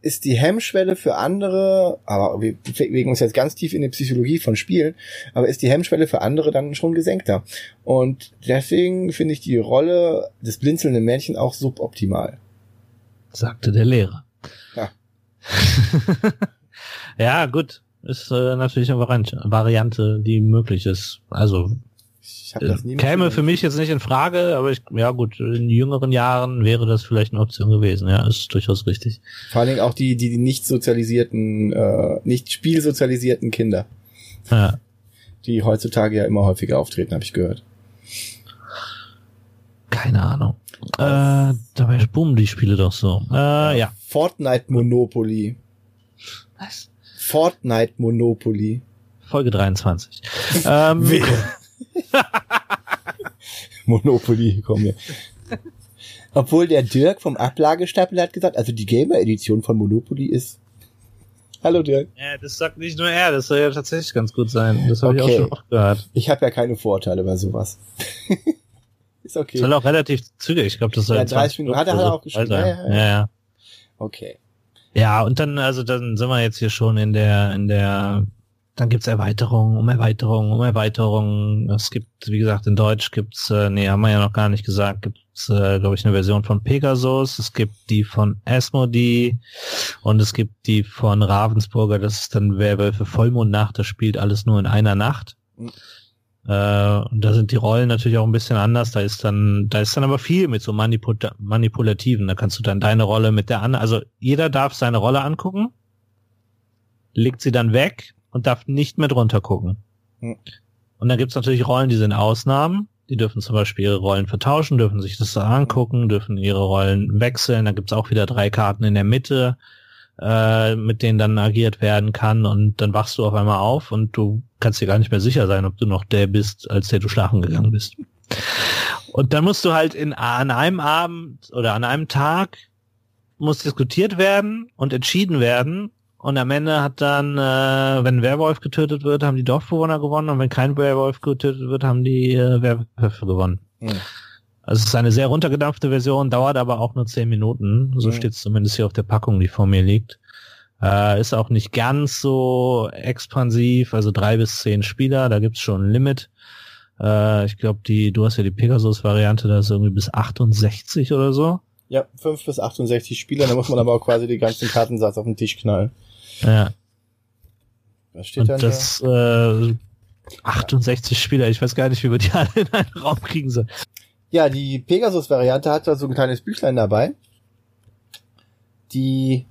ist die Hemmschwelle für andere, aber wir bewegen uns jetzt ganz tief in die Psychologie von Spielen, aber ist die Hemmschwelle für andere dann schon gesenkter. Und deswegen finde ich die Rolle des blinzelnden Mädchen auch suboptimal. Sagte der Lehrer. Ja. ja, gut. Ist äh, natürlich eine Variante, Variante, die möglich ist. Also Ich habe das äh, nie käme für mich jetzt nicht in Frage, aber ich, ja gut, in jüngeren Jahren wäre das vielleicht eine Option gewesen. Ja, ist durchaus richtig. Vor allen Dingen auch die, die, die nicht sozialisierten, äh, nicht spielsozialisierten Kinder, Ja. die heutzutage ja immer häufiger auftreten, habe ich gehört. Keine Ahnung. Äh, dabei boomen die Spiele doch so. Äh, ja. Fortnite Monopoly. Was? Fortnite Monopoly. Folge 23. ähm. Monopoly, komm hier. Obwohl der Dirk vom Ablagestapel hat gesagt, also die Gamer-Edition von Monopoly ist. Hallo Dirk. ja, das sagt nicht nur er, das soll ja tatsächlich ganz gut sein. Das habe ich Okay. auch schon oft gehört. Ich habe ja keine Vorurteile bei sowas. ist okay. Soll auch relativ zügig, ich glaube, das soll Ja, 20 30 Minuten. Hat er auch geschrieben. ja. ja, ja. Okay. Ja, und dann, also dann sind wir jetzt hier schon in der, in der, dann gibt's Erweiterungen um Erweiterungen um Erweiterungen. Es gibt, wie gesagt, in Deutsch gibt's, äh, nee, haben wir ja noch gar nicht gesagt, gibt gibt, äh, glaube ich, eine Version von Pegasus, es gibt die von Asmodee und es gibt die von Ravensburger, das ist dann Werwölfe Vollmondnacht, das spielt alles nur in einer Nacht. Mhm. Äh, und da sind die Rollen natürlich auch ein bisschen anders. Da ist dann, da ist dann aber viel mit so Manipul manipulativen. Da kannst du dann deine Rolle mit der anderen, also jeder darf seine Rolle angucken, legt sie dann weg und darf nicht mehr drunter gucken. Hm. Und dann gibt's natürlich Rollen, die sind Ausnahmen. Die dürfen zum Beispiel ihre Rollen vertauschen, dürfen sich das angucken, dürfen ihre Rollen wechseln. Da gibt's auch wieder drei Karten in der Mitte äh, mit denen dann agiert werden kann und dann wachst du auf einmal auf und du kannst dir gar nicht mehr sicher sein, ob du noch der bist, als der du schlafen gegangen bist. Und dann musst du halt in, an einem Abend oder an einem Tag muss diskutiert werden und entschieden werden. Und am Ende hat dann, äh, wenn Werwolf getötet wird, haben die Dorfbewohner gewonnen und wenn kein Werwolf getötet wird, haben die äh, Werwölfe gewonnen. Mhm. Also es ist eine sehr runtergedampfte Version, dauert aber auch nur zehn Minuten. So mhm. steht es zumindest hier auf der Packung, die vor mir liegt. Äh, ist auch nicht ganz so expansiv, also drei bis zehn Spieler, da gibt's schon ein Limit. Äh, ich glaube, die, du hast ja die Pegasus-Variante, da ist irgendwie bis 68 oder so. Ja, fünf bis 68 Spieler, da muss man aber auch quasi die ganzen Kartensatz auf den Tisch knallen. Ja. Was steht da? Das, äh, 68 Spieler, ich weiß gar nicht, wie wir die alle in einen Raum kriegen sollen. Ja, die Pegasus-Variante hat da so ein kleines Büchlein dabei, die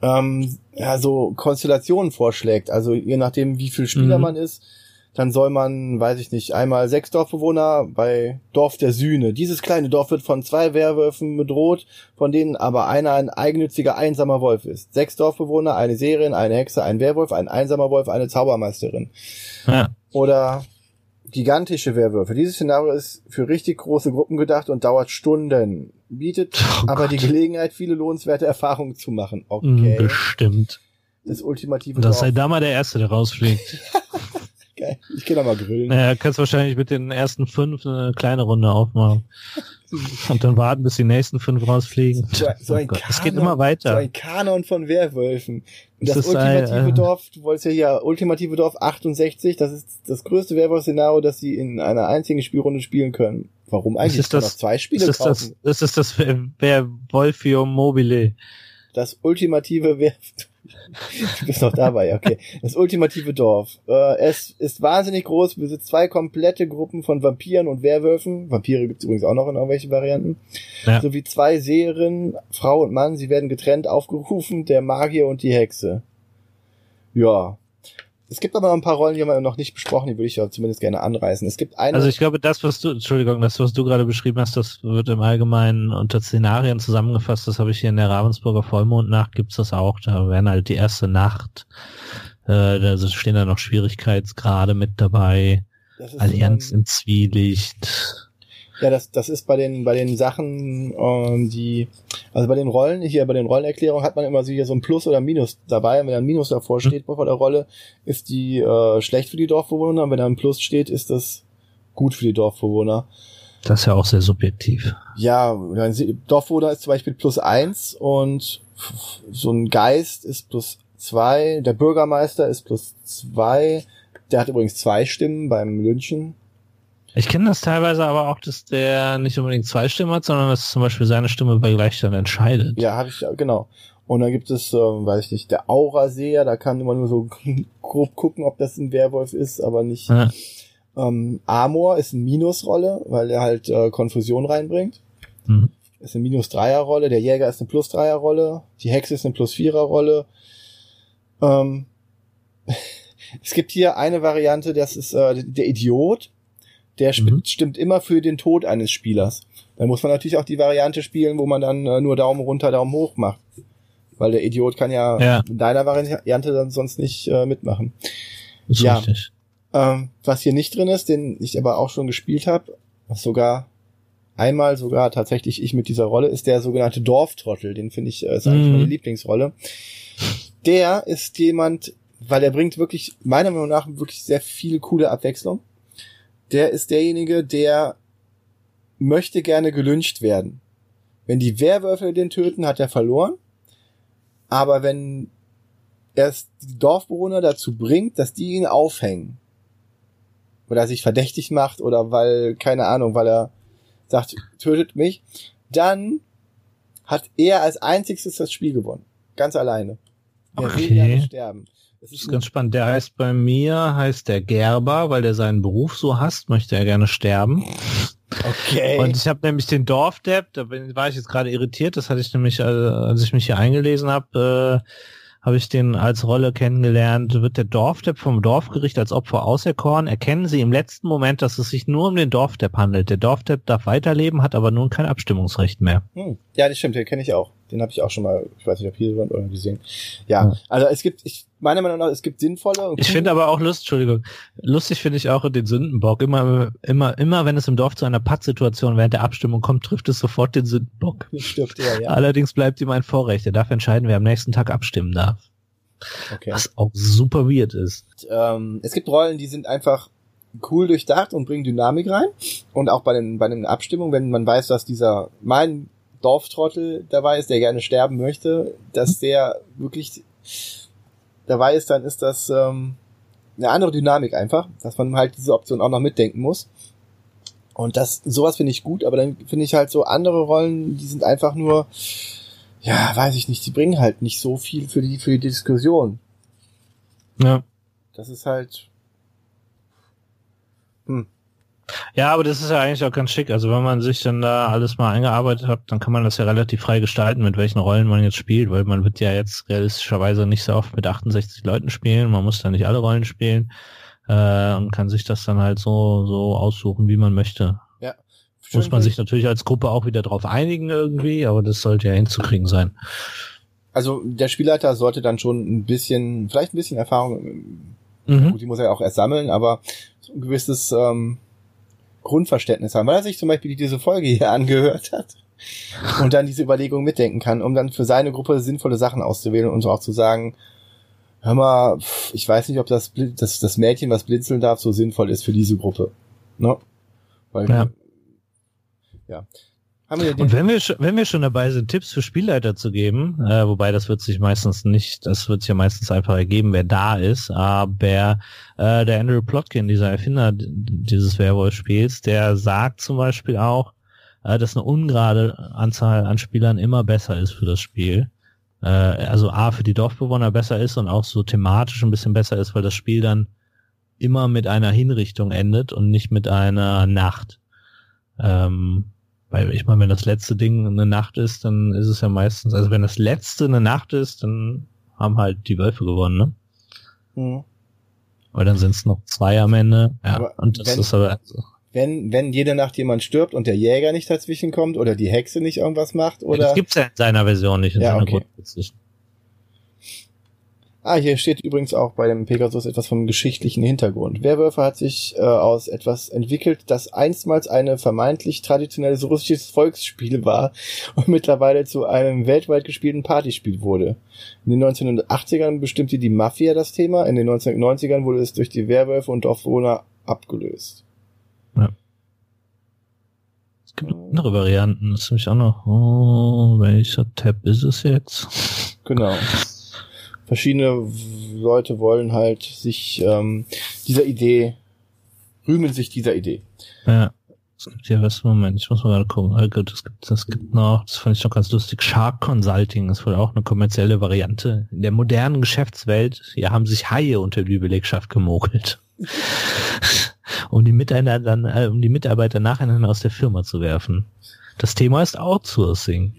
ähm, ja, so Konstellationen vorschlägt. Also je nachdem, wie viel Spieler mhm. man ist, dann soll man, weiß ich nicht, einmal sechs Dorfbewohner bei Dorf der Sühne. Dieses kleine Dorf wird von zwei Werwölfen bedroht, von denen aber einer ein eigennütziger einsamer Wolf ist. Sechs Dorfbewohner, eine Serin, eine Hexe, ein Werwolf, ein einsamer Wolf, eine Zaubermeisterin. Ja. Oder gigantische Werwölfe. Dieses Szenario ist für richtig große Gruppen gedacht und dauert Stunden. Bietet oh aber Gott. die Gelegenheit, viele lohnenswerte Erfahrungen zu machen. Okay. Bestimmt. Das ultimative Das sei da mal der Erste, der rausfliegt. Geil. Ich kann da mal grillen. Naja, kannst wahrscheinlich mit den ersten fünf eine kleine Runde aufmachen. Und dann warten, bis die nächsten fünf rausfliegen. So, so ein oh Kanon, es geht immer weiter. So ein Kanon von Werwölfen. Und das, das ultimative ein, äh, Dorf, du wolltest ja hier, ultimative Dorf 68, das ist das größte Werwolf-Szenario, das sie in einer einzigen Spielrunde spielen können. Warum eigentlich? Ist das, zwei Spiele ist kaufen. Das, ist das das Werwolfium Mobile. Das ultimative Werwolf du bist noch dabei, okay. Das ultimative Dorf. Äh, es ist wahnsinnig groß, besitzt zwei komplette Gruppen von Vampiren und Werwölfen. Vampire gibt es übrigens auch noch in irgendwelchen Varianten. Ja. Sowie zwei Seherinnen, Frau und Mann. Sie werden getrennt aufgerufen, der Magier und die Hexe. Ja, es gibt aber noch ein paar Rollen, die haben wir noch nicht besprochen, die würde ich ja zumindest gerne anreißen. Es gibt eine. Also ich glaube, das, was du, Entschuldigung, das, was du gerade beschrieben hast, das wird im Allgemeinen unter Szenarien zusammengefasst. Das habe ich hier in der Ravensburger Vollmondnacht, gibt's das auch. Da werden halt die erste Nacht, äh, da stehen da noch Schwierigkeitsgrade mit dabei. Allianz im Zwielicht. Ja, das, das ist bei den, bei den Sachen, ähm, die, also bei den Rollen, hier bei den Rollenerklärungen hat man immer so hier so ein Plus oder Minus dabei. Und wenn da ein Minus davor steht vor der Rolle, ist die äh, schlecht für die Dorfbewohner. Und wenn da ein Plus steht, ist das gut für die Dorfbewohner. Das ist ja auch sehr subjektiv. Ja, Dorfbewohner ist zum Beispiel plus eins und so ein Geist ist plus zwei, der Bürgermeister ist plus zwei, der hat übrigens zwei Stimmen beim Lynchen. Ich kenne das teilweise aber auch, dass der nicht unbedingt zwei Stimmen hat, sondern dass zum Beispiel seine Stimme bei Gleichstand entscheidet. Ja, habe ich, genau. Und dann gibt es, ähm, weiß ich nicht, der Aura-Seher, da kann man nur so grob gucken, ob das ein Werwolf ist, aber nicht. Ja. Ähm, Amor ist eine Minusrolle, weil er halt äh, Konfusion reinbringt. Mhm. Ist eine Minus-Dreier-Rolle, der Jäger ist eine Plus-Dreier-Rolle, die Hexe ist eine Plus-Vierer-Rolle. Ähm, es gibt hier eine Variante, das ist äh, der Idiot der mhm. stimmt immer für den Tod eines Spielers. Dann muss man natürlich auch die Variante spielen, wo man dann äh, nur Daumen runter, Daumen hoch macht. Weil der Idiot kann ja, ja. in deiner Variante dann sonst nicht äh, mitmachen. ist ja. richtig. Ähm, was hier nicht drin ist, den ich aber auch schon gespielt habe, was sogar einmal sogar tatsächlich ich mit dieser Rolle, ist der sogenannte Dorftrottel. Den finde ich, äh, ist eigentlich mhm. meine Lieblingsrolle. Der ist jemand, weil er bringt wirklich, meiner Meinung nach, wirklich sehr viel coole Abwechslung der ist derjenige, der möchte gerne gelünscht werden. Wenn die Werwölfe den töten, hat er verloren. Aber wenn er die Dorfbewohner dazu bringt, dass die ihn aufhängen, oder sich verdächtig macht, oder weil, keine Ahnung, weil er sagt, tötet mich, dann hat er als einziges das Spiel gewonnen. Ganz alleine. Er will Okay. gerne sterben. Das ist ganz spannend. Der heißt bei mir, heißt der Gerber, weil der seinen Beruf so hasst, möchte er gerne sterben. okay. Und ich habe nämlich den Dorfdepp, da bin, war ich jetzt gerade irritiert, das hatte ich nämlich, äh, als ich mich hier eingelesen habe, äh, habe ich den als Rolle kennengelernt, wird der Dorfdepp vom Dorfgericht als Opfer auserkoren, erkennen sie im letzten Moment, dass es sich nur um den Dorfdepp handelt. Der Dorfdepp darf weiterleben, hat aber nun kein Abstimmungsrecht mehr. Hm. Ja, das stimmt, den kenne ich auch. Den habe ich auch schon mal, ich weiß nicht, ob hier oder gesehen. Ja, Ja. also es gibt, ich meiner Meinung nach, es gibt sinnvolle und Ich finde aber auch Lust, Entschuldigung, lustig finde ich auch den Sündenbock. Immer, immer, immer, wenn es im Dorf zu einer Pattsituation während der Abstimmung kommt, trifft es sofort den Sündenbock. stirbt er, ja. Allerdings bleibt ihm ein Vorrecht. Er darf entscheiden, wer am nächsten Tag abstimmen darf. Okay. Was auch super weird ist. ähm, es gibt Rollen, die sind einfach cool durchdacht und bringen Dynamik rein. Und auch bei den, bei den Abstimmungen, wenn man weiß, dass dieser, mein Dorftrottel dabei ist, der gerne sterben möchte, dass der wirklich dabei ist, dann ist das ähm, eine andere Dynamik einfach, dass man halt diese Option auch noch mitdenken muss. Und das, sowas finde ich gut, aber dann finde ich halt so andere Rollen, die sind einfach nur, ja, weiß ich nicht, die bringen halt nicht so viel für die, für die Diskussion. Ja. Das ist halt, Ja, aber das ist ja eigentlich auch ganz schick. Also wenn man sich dann da alles mal eingearbeitet hat, dann kann man das ja relativ frei gestalten, mit welchen Rollen man jetzt spielt, weil man wird ja jetzt realistischerweise nicht so oft mit 68 Leuten spielen. Man muss da nicht alle Rollen spielen äh, und kann sich das dann halt so so aussuchen, wie man möchte. Muss man sich natürlich als Gruppe auch wieder drauf einigen irgendwie, aber das sollte ja hinzukriegen sein. Also der Spielleiter sollte dann schon ein bisschen, vielleicht ein bisschen Erfahrung, Mhm. gut, die muss er auch erst sammeln, aber so ein gewisses ähm, Grundverständnis haben, weil er sich zum Beispiel diese Folge hier angehört hat und dann diese Überlegung mitdenken kann, um dann für seine Gruppe sinnvolle Sachen auszuwählen und so auch zu sagen, hör mal, ich weiß nicht, ob das, das, das Mädchen, was blinzeln darf, so sinnvoll ist für diese Gruppe. Ne? Weil, Ja. ja. Und wenn wir, schon- wenn wir schon dabei sind, Tipps für Spielleiter zu geben, äh, wobei das wird sich meistens nicht, das wird sich ja meistens einfach ergeben, wer da ist, aber äh, der Andrew Plotkin, dieser Erfinder dieses Werwolf-Spiels, der sagt zum Beispiel auch, äh, dass eine ungerade Anzahl an Spielern immer besser ist für das Spiel. Äh, also A, für die Dorfbewohner besser ist und auch so thematisch ein bisschen besser ist, weil das Spiel dann immer mit einer Hinrichtung endet und nicht mit einer Nacht. Ähm, weil ich meine, wenn das letzte Ding eine Nacht ist, dann ist es ja meistens, also wenn das letzte eine Nacht ist, dann haben halt die Wölfe gewonnen, ne? Hm. Weil dann sind es noch zwei am Ende. Ja, Aber und das wenn- ist aber also, wenn, wenn jede Nacht jemand stirbt und der Jäger nicht dazwischen kommt oder die Hexe nicht irgendwas macht oder. das gibt's ja in seiner Version nicht, in Ja, seiner okay. grundsätzlichen. Ah, hier steht übrigens auch bei dem Pegasus etwas vom geschichtlichen Hintergrund. Werwölfe hat sich äh, aus etwas entwickelt, das einstmals eine vermeintlich traditionelles russisches Volksspiel war und mittlerweile zu einem weltweit gespielten Partyspiel wurde. In den 1980ern bestimmte die Mafia das Thema, in den 1990ern wurde es durch die Werwölfe und Dorfbewohner abgelöst. Es gibt noch andere Varianten, das ist nämlich auch noch, oh, welcher Tab ist es jetzt? Genau. Verschiedene Leute wollen halt sich ähm, dieser Idee, rühmen sich dieser Idee. Ja. Es gibt hier was, Moment, ich muss mal gucken. Oh gut, es gibt, es gibt noch, das fand ich noch ganz lustig, Shark Consulting ist wohl auch eine kommerzielle Variante. In der modernen Geschäftswelt, hier haben sich Haie unter die Belegschaft gemogelt. um die Mitarbeiter äh, um die Mitarbeiter nacheinander aus der Firma zu werfen. Das Thema ist Outsourcing.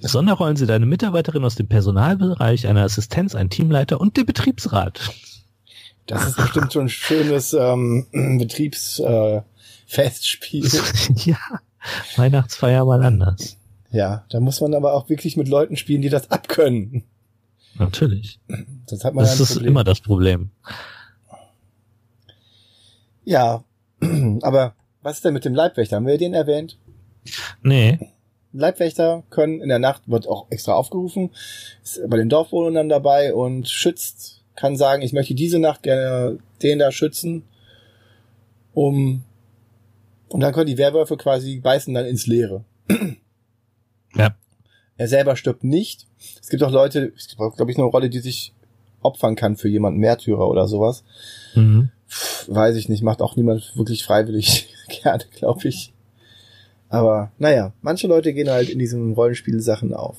Sonderrollen sind eine Mitarbeiterin aus dem Personalbereich, eine Assistenz, ein Teamleiter und der Betriebsrat. Das ist bestimmt so ein schönes ähm, Betriebsfestspiel. Äh, ja, Weihnachtsfeier mal anders. ja, da muss man aber auch wirklich mit Leuten spielen, die das abkönnen. Natürlich. Sonst hat man Das ist Problem. immer das Problem. Ja, aber was ist denn mit dem Leibwächter? Haben wir den erwähnt? Nee. Leibwächter können in der Nacht, wird auch extra aufgerufen, ist bei den Dorfbewohnern dabei und schützt, kann sagen, ich möchte diese Nacht gerne den da schützen, um, und dann können die Werwölfe quasi beißen dann ins Leere. Ja. Er selber stirbt nicht. Es gibt auch Leute, es gibt, glaube ich, eine Rolle, die sich opfern kann für jemanden, Märtyrer oder sowas, Mhm. weiß ich nicht, macht auch niemand wirklich freiwillig gerne, glaube ich. Aber naja, manche Leute gehen halt in diesen Rollenspielsachen auf.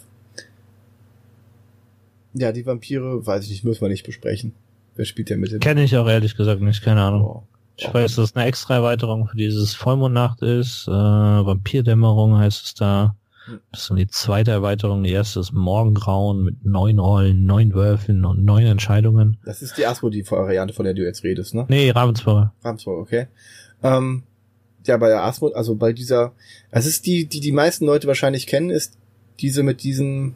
Ja, die Vampire, weiß ich nicht, müssen wir nicht besprechen. Wer spielt denn mit dem? Kenne ich auch ehrlich gesagt nicht, keine Ahnung. Oh. Ich weiß, dass es eine extra Erweiterung für dieses Vollmondnacht ist. Äh, Vampirdämmerung heißt es da. Das ist die zweite Erweiterung. Die erste ist Morgengrauen mit neun Rollen, neun Würfeln und neun Entscheidungen. Das ist die Asmodee-Variante, von der du jetzt redest, ne? Nee, Ravensburger. Ravensburger, okay. Ähm, ja, bei der Asmod, also bei dieser, es ist die, die die meisten Leute wahrscheinlich kennen, ist diese mit diesen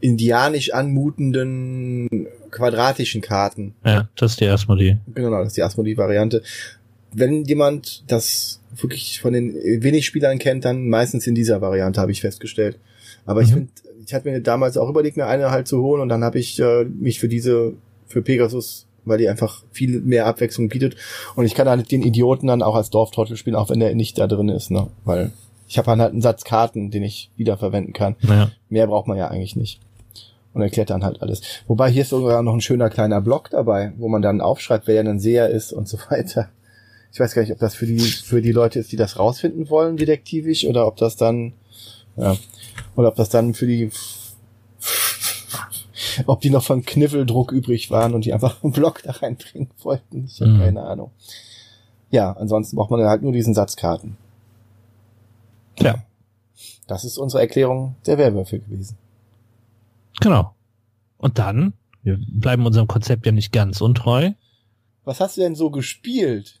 indianisch anmutenden quadratischen Karten. Ja, das ist die Asmodee. Genau, das ist die Asmodee-Variante. Wenn jemand das wirklich von den wenig Spielern kennt, dann meistens in dieser Variante, habe ich festgestellt. Aber mhm. ich finde, ich hatte mir damals auch überlegt, mir eine halt zu holen und dann habe ich äh, mich für diese, für Pegasus, weil die einfach viel mehr Abwechslung bietet. Und ich kann halt den Idioten dann auch als Dorftrottel spielen, auch wenn der nicht da drin ist, ne? Weil ich habe halt einen Satz Karten, den ich wiederverwenden kann. Ja. Mehr braucht man ja eigentlich nicht. Und erklärt dann halt alles. Wobei hier ist sogar noch ein schöner kleiner Block dabei, wo man dann aufschreibt, wer ja ein Seher ist und so weiter. Ich weiß gar nicht, ob das für die, für die Leute ist, die das rausfinden wollen, detektivisch, oder ob das dann, ja, oder ob das dann für die, ob die noch von Kniffeldruck übrig waren und die einfach einen Block da reinbringen wollten. Ich habe mhm. keine Ahnung. Ja, ansonsten braucht man halt nur diesen Satzkarten. Ja. Das ist unsere Erklärung der Werwölfe gewesen. Genau. Und dann, wir bleiben unserem Konzept ja nicht ganz untreu. Was hast du denn so gespielt?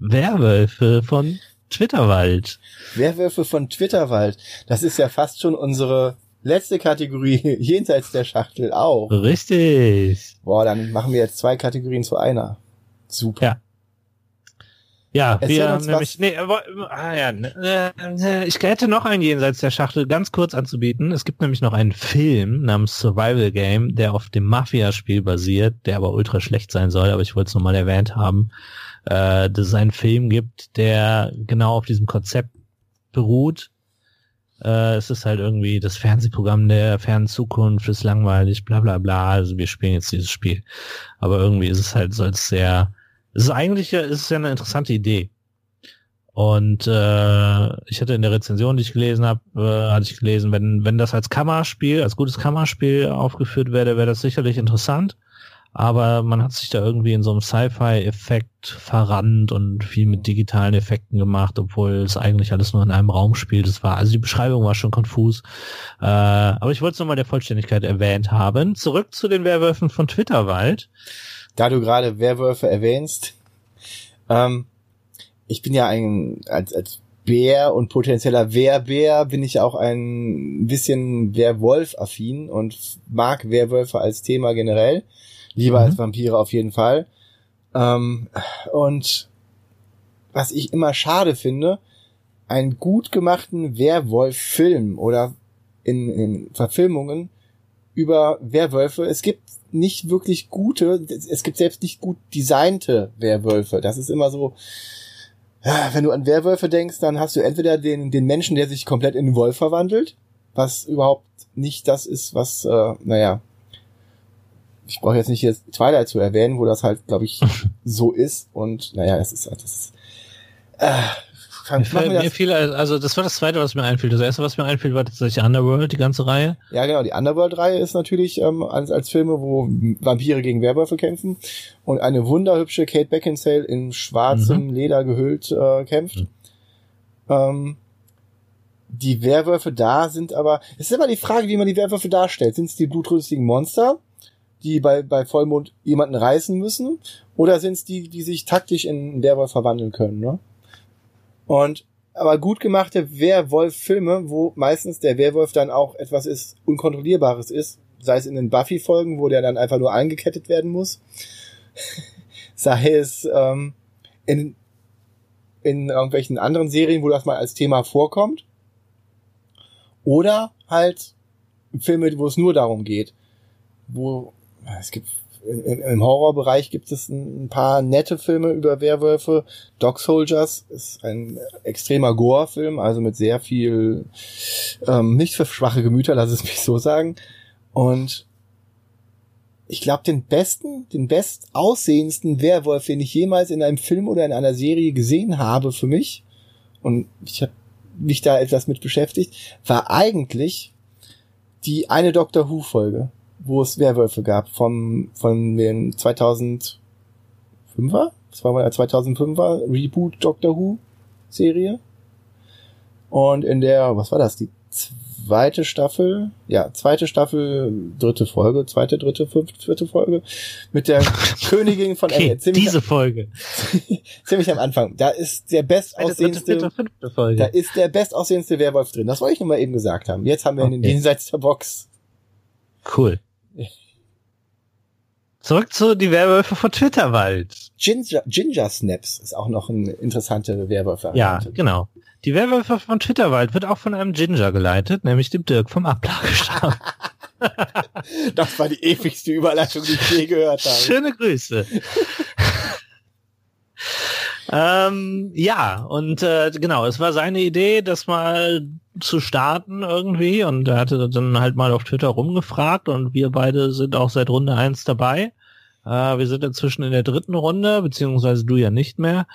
Werwölfe von Twitterwald. Werwölfe von Twitterwald. Das ist ja fast schon unsere letzte Kategorie jenseits der Schachtel auch. Richtig. Boah, dann machen wir jetzt zwei Kategorien zu einer. Super. Ja. Ja, Erzähl wir haben nämlich, nee, aber, ah, ja, ne, äh, ich hätte noch einen jenseits der Schachtel ganz kurz anzubieten. Es gibt nämlich noch einen Film namens Survival Game, der auf dem Mafia-Spiel basiert, der aber ultra schlecht sein soll, aber ich wollte es nochmal erwähnt haben äh, dass es einen Film gibt, der genau auf diesem Konzept beruht. Äh, es ist halt irgendwie das Fernsehprogramm der fernen Zukunft ist langweilig, bla bla bla. Also wir spielen jetzt dieses Spiel. Aber irgendwie ist es halt so als sehr, es ist eigentlich ja, ist ja eine interessante Idee. Und äh, ich hatte in der Rezension, die ich gelesen habe, äh, hatte ich gelesen, wenn wenn das als Kammerspiel, als gutes Kammerspiel aufgeführt werde, wäre das sicherlich interessant aber man hat sich da irgendwie in so einem Sci-Fi-Effekt verrannt und viel mit digitalen Effekten gemacht, obwohl es eigentlich alles nur in einem Raum spielt. Das war, also die Beschreibung war schon konfus. Äh, aber ich wollte es nochmal der Vollständigkeit erwähnt haben. Zurück zu den Werwölfen von Twitterwald. Da du gerade Werwölfe erwähnst, ähm, ich bin ja ein, als, als Bär und potenzieller Wehrbär bin ich auch ein bisschen Werwolf-affin und mag Werwölfe als Thema generell. Lieber mhm. als Vampire auf jeden Fall. Ähm, und was ich immer schade finde, einen gut gemachten Werwolf-Film oder in, in Verfilmungen über Werwölfe. Es gibt nicht wirklich gute, es gibt selbst nicht gut designte Werwölfe. Das ist immer so, wenn du an Werwölfe denkst, dann hast du entweder den, den Menschen, der sich komplett in einen Wolf verwandelt, was überhaupt nicht das ist, was, äh, naja, ich brauche jetzt nicht jetzt Twilight zu erwähnen, wo das halt, glaube ich, so ist. Und naja, es ist halt, das ist, äh, kann, mir, mir fiel, also das war das zweite, was mir einfiel. Das erste, was mir einfiel, war tatsächlich Underworld, die ganze Reihe. Ja, genau. Die Underworld-Reihe ist natürlich ähm, als, als Filme, wo Vampire gegen Werwölfe kämpfen und eine wunderhübsche Kate Beckinsale in schwarzem mhm. Leder gehüllt äh, kämpft. Mhm. Ähm, die Werwölfe da sind aber, es ist immer die Frage, wie man die Werwölfe darstellt. Sind es die blutrünstigen Monster? Die bei, bei Vollmond jemanden reißen müssen? Oder sind es die, die sich taktisch in einen Werwolf verwandeln können, ne? Und aber gut gemachte Werwolf-Filme, wo meistens der Werwolf dann auch etwas ist, Unkontrollierbares ist, sei es in den Buffy-Folgen, wo der dann einfach nur eingekettet werden muss, sei es ähm, in, in irgendwelchen anderen Serien, wo das mal als Thema vorkommt, oder halt Filme, wo es nur darum geht, wo es gibt im Horrorbereich gibt es ein paar nette Filme über Werwölfe. Dog Soldiers ist ein extremer Gore-Film, also mit sehr viel ähm, nicht für schwache Gemüter, lass es mich so sagen. Und ich glaube, den besten, den best aussehendsten Werwolf, den ich jemals in einem Film oder in einer Serie gesehen habe für mich, und ich habe mich da etwas mit beschäftigt, war eigentlich die eine Doctor Who Folge, wo es Werwölfe gab vom von den 2005er, das war mal der 2005er Reboot Doctor Who Serie. Und in der, was war das, die zweite Staffel, ja, zweite Staffel, dritte Folge, zweite, dritte, fünfte, vierte Folge mit der Königin von okay, ziemlich Diese Folge. ziemlich am Anfang. Da ist der bestaussehendste, da ist der bestaussehendste Werwolf drin. Das wollte ich nur mal eben gesagt haben. Jetzt haben wir okay. den jenseits der Box. Cool. Zurück zu die Werwölfe von Twitterwald. Ginger, Ginger Snaps ist auch noch ein interessante Werwölfe. Ja, genau. Die Werwölfe von Twitterwald wird auch von einem Ginger geleitet, nämlich dem Dirk vom Ablagestab. das war die epigste Überleitung, die ich je gehört habe. Schöne Grüße. ähm, ja, und äh, genau, es war seine Idee, das mal zu starten irgendwie und er hatte dann halt mal auf Twitter rumgefragt und wir beide sind auch seit Runde eins dabei. Äh, wir sind inzwischen in der dritten Runde, beziehungsweise du ja nicht mehr.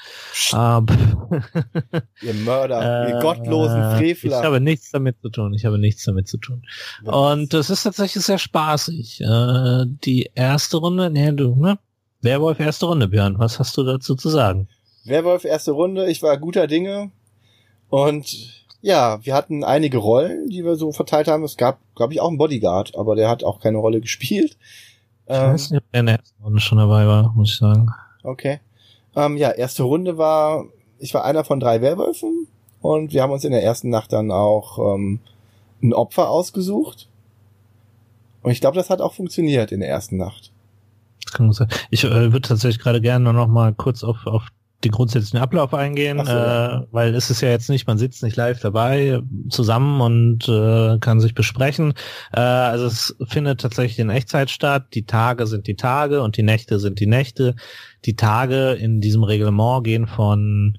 Ähm, ihr Mörder, ihr äh, gottlosen Frevler. Ich habe nichts damit zu tun. Ich habe nichts damit zu tun. Was? Und das ist tatsächlich sehr spaßig. Äh, die erste Runde, nee, du, ne? Werwolf erste Runde, Björn. Was hast du dazu zu sagen? Werwolf erste Runde. Ich war guter Dinge. Und ja, wir hatten einige Rollen, die wir so verteilt haben. Es gab, glaube ich, auch einen Bodyguard, aber der hat auch keine Rolle gespielt. Ich ähm, weiß nicht, ob er in der ersten Runde schon dabei war, muss ich sagen. Okay. Ähm, ja, erste Runde war, ich war einer von drei Werwölfen und wir haben uns in der ersten Nacht dann auch ähm, ein Opfer ausgesucht. Und ich glaube, das hat auch funktioniert in der ersten Nacht. Ich äh, würde tatsächlich gerade gerne noch mal kurz auf, auf den grundsätzlichen Ablauf eingehen, so. äh, weil es ist ja jetzt nicht, man sitzt nicht live dabei zusammen und äh, kann sich besprechen. Äh, also es findet tatsächlich in Echtzeit statt. Die Tage sind die Tage und die Nächte sind die Nächte. Die Tage in diesem Reglement gehen von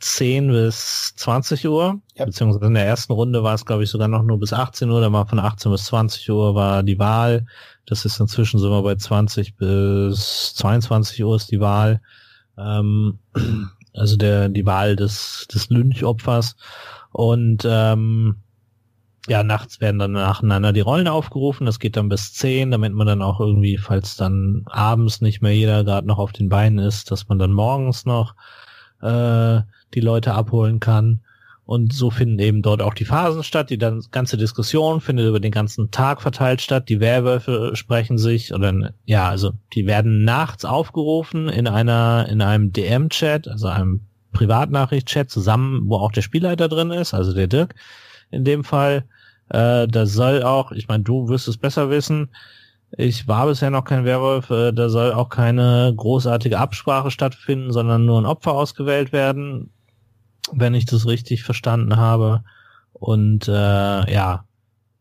10 bis 20 Uhr, ja. beziehungsweise in der ersten Runde war es, glaube ich, sogar noch nur bis 18 Uhr, da war von 18 bis 20 Uhr war die Wahl. Das ist inzwischen sind wir bei 20 bis 22 Uhr ist die Wahl. Ähm, also der, die Wahl des, des Lynchopfers. Und ähm, ja, nachts werden dann nacheinander die Rollen aufgerufen. Das geht dann bis zehn, damit man dann auch irgendwie, falls dann abends nicht mehr jeder gerade noch auf den Beinen ist, dass man dann morgens noch äh, die Leute abholen kann. Und so finden eben dort auch die Phasen statt. Die dann, ganze Diskussion findet über den ganzen Tag verteilt statt. Die Werwölfe sprechen sich oder ja, also die werden nachts aufgerufen in einer in einem DM-Chat, also einem Privatnachricht-Chat zusammen, wo auch der Spielleiter drin ist, also der Dirk in dem Fall. Äh, da soll auch, ich meine, du wirst es besser wissen. Ich war bisher noch kein Werwolf. Äh, da soll auch keine großartige Absprache stattfinden, sondern nur ein Opfer ausgewählt werden wenn ich das richtig verstanden habe. Und äh, ja,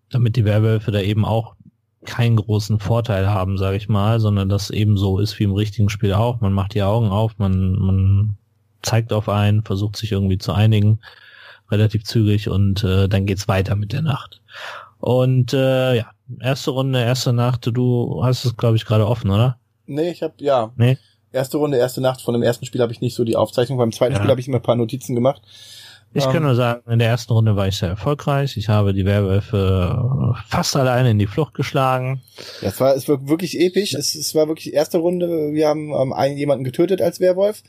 damit die Werwölfe da eben auch keinen großen Vorteil haben, sage ich mal, sondern das eben so ist wie im richtigen Spiel auch. Man macht die Augen auf, man, man zeigt auf einen, versucht sich irgendwie zu einigen, relativ zügig und äh, dann geht's weiter mit der Nacht. Und äh, ja, erste Runde, erste Nacht, du hast es, glaube ich, gerade offen, oder? Nee, ich habe ja. Nee erste Runde, erste Nacht. Von dem ersten Spiel habe ich nicht so die Aufzeichnung. Beim zweiten ja. Spiel habe ich mir ein paar Notizen gemacht. Ich ähm, kann nur sagen, in der ersten Runde war ich sehr erfolgreich. Ich habe die Werwölfe fast alleine in die Flucht geschlagen. Ja, es war, es war wirklich episch. Es, es war wirklich erste Runde. Wir haben ähm, einen jemanden getötet als Werwolf.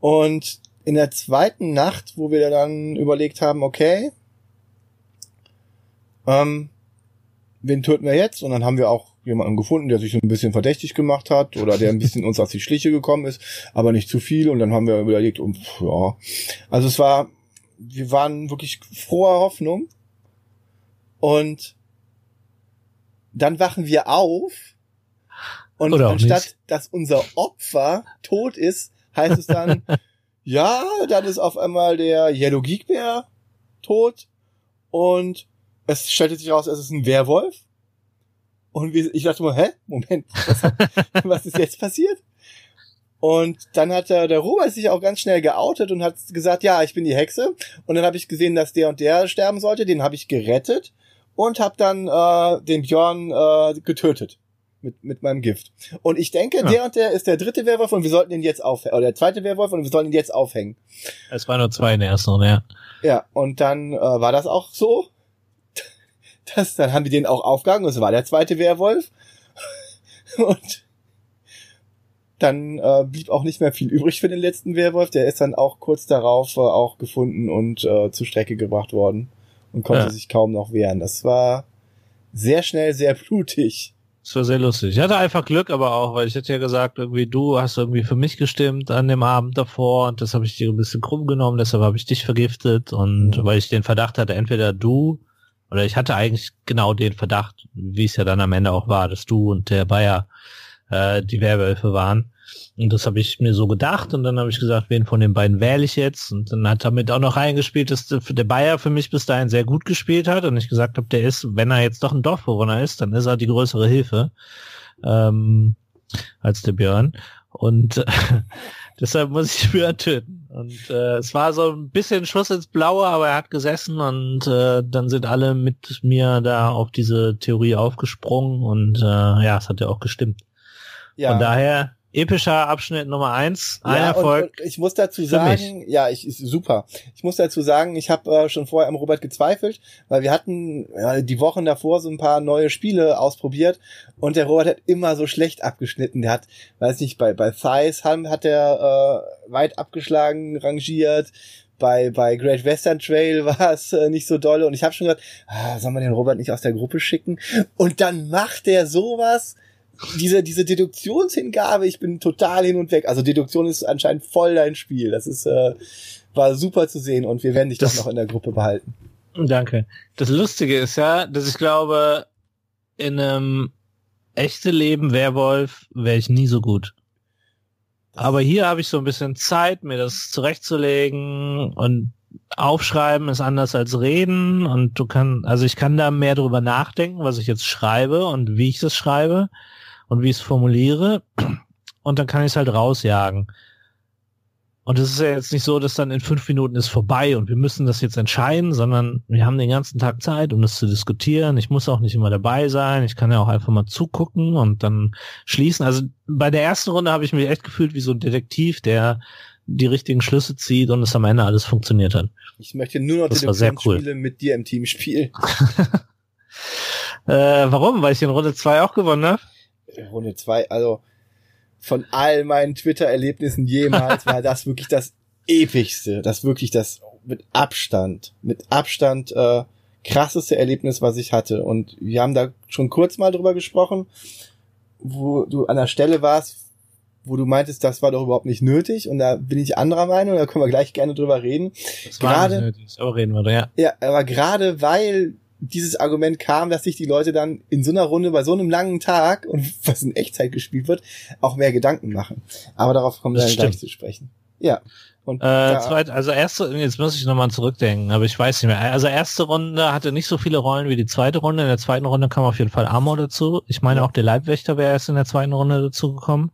Und in der zweiten Nacht, wo wir dann überlegt haben, okay, ähm, wen töten wir jetzt? Und dann haben wir auch jemanden gefunden, der sich so ein bisschen verdächtig gemacht hat oder der ein bisschen uns auf die Schliche gekommen ist, aber nicht zu viel. Und dann haben wir überlegt, um, ja, also es war, wir waren wirklich froher Hoffnung. Und dann wachen wir auf und oder anstatt, nicht. dass unser Opfer tot ist, heißt es dann, ja, dann ist auf einmal der Yellow Geek Bear tot und es stellt sich raus, es ist ein Werwolf und ich dachte mal, hä? Moment, was, hat, was ist jetzt passiert? Und dann hat der, der Robert sich auch ganz schnell geoutet und hat gesagt, ja, ich bin die Hexe. Und dann habe ich gesehen, dass der und der sterben sollte. Den habe ich gerettet und habe dann äh, den Björn äh, getötet. mit, mit meinem Gift. Und ich denke, ja. der und der ist der dritte Werwolf und wir sollten ihn jetzt aufhängen. Oder der zweite Werwolf und wir sollen ihn jetzt aufhängen. Es waren nur zwei in der ersten Runde, ja. Ja, und dann äh, war das auch so. Das, dann haben die den auch aufgehangen und es war der zweite Werwolf. und dann äh, blieb auch nicht mehr viel übrig für den letzten Werwolf. Der ist dann auch kurz darauf äh, auch gefunden und äh, zur Strecke gebracht worden und konnte ja. sich kaum noch wehren. Das war sehr schnell, sehr blutig. Das war sehr lustig. Ich hatte einfach Glück, aber auch, weil ich hätte ja gesagt, irgendwie du hast irgendwie für mich gestimmt an dem Abend davor und das habe ich dir ein bisschen krumm genommen, deshalb habe ich dich vergiftet und mhm. weil ich den Verdacht hatte, entweder du oder ich hatte eigentlich genau den Verdacht, wie es ja dann am Ende auch war, dass du und der Bayer äh, die Werwölfe waren. Und das habe ich mir so gedacht und dann habe ich gesagt, wen von den beiden wähle ich jetzt? Und dann hat damit auch noch reingespielt, dass der Bayer für mich bis dahin sehr gut gespielt hat und ich gesagt habe, der ist, wenn er jetzt doch ein Dorfbewohner ist, dann ist er die größere Hilfe ähm, als der Björn. Und deshalb muss ich Björn töten. Und äh, es war so ein bisschen Schuss ins Blaue, aber er hat gesessen und äh, dann sind alle mit mir da auf diese Theorie aufgesprungen und äh, ja, es hat ja auch gestimmt. Ja. Von daher epischer Abschnitt Nummer eins. Ein ja, Erfolg. Und, und ich muss dazu sagen, ja, ich ist super. Ich muss dazu sagen, ich habe äh, schon vorher am Robert gezweifelt, weil wir hatten äh, die Wochen davor so ein paar neue Spiele ausprobiert und der Robert hat immer so schlecht abgeschnitten. Der hat, weiß nicht, bei bei Thighs hat er äh, weit abgeschlagen, rangiert. Bei, bei Great Western Trail war es äh, nicht so dolle und ich habe schon gesagt, ah, soll man den Robert nicht aus der Gruppe schicken? Und dann macht er sowas diese, diese Deduktionshingabe, ich bin total hin und weg. Also Deduktion ist anscheinend voll dein Spiel. Das ist, äh, war super zu sehen und wir werden dich das, doch noch in der Gruppe behalten. Danke. Das Lustige ist ja, dass ich glaube, in einem echte Leben Werwolf wäre ich nie so gut. Aber hier habe ich so ein bisschen Zeit, mir das zurechtzulegen und aufschreiben ist anders als reden und du kannst, also ich kann da mehr drüber nachdenken, was ich jetzt schreibe und wie ich das schreibe und wie ich es formuliere und dann kann ich es halt rausjagen. Und es ist ja jetzt nicht so, dass dann in fünf Minuten ist vorbei und wir müssen das jetzt entscheiden, sondern wir haben den ganzen Tag Zeit, um das zu diskutieren. Ich muss auch nicht immer dabei sein. Ich kann ja auch einfach mal zugucken und dann schließen. Also bei der ersten Runde habe ich mich echt gefühlt wie so ein Detektiv, der die richtigen Schlüsse zieht und es am Ende alles funktioniert hat. Ich möchte nur noch Deduktionsspiele cool. mit dir im Team spielen. äh, warum? Weil ich in Runde zwei auch gewonnen habe? Runde zwei, also von all meinen Twitter-Erlebnissen jemals war das wirklich das epischste, das wirklich das mit Abstand, mit Abstand äh, krasseste Erlebnis, was ich hatte. Und wir haben da schon kurz mal drüber gesprochen, wo du an der Stelle warst, wo du meintest, das war doch überhaupt nicht nötig. Und da bin ich anderer Meinung, da können wir gleich gerne drüber reden. Das war nicht nötig, aber reden wir da, ja. Ja, aber gerade weil dieses Argument kam, dass sich die Leute dann in so einer Runde bei so einem langen Tag und was in Echtzeit gespielt wird, auch mehr Gedanken machen. Aber darauf kommen wir dann gleich zu sprechen. Ja. Und äh, zweit, also erste, jetzt muss ich nochmal zurückdenken, aber ich weiß nicht mehr. Also erste Runde hatte nicht so viele Rollen wie die zweite Runde. In der zweiten Runde kam auf jeden Fall Amor dazu. Ich meine auch der Leibwächter wäre erst in der zweiten Runde dazu gekommen.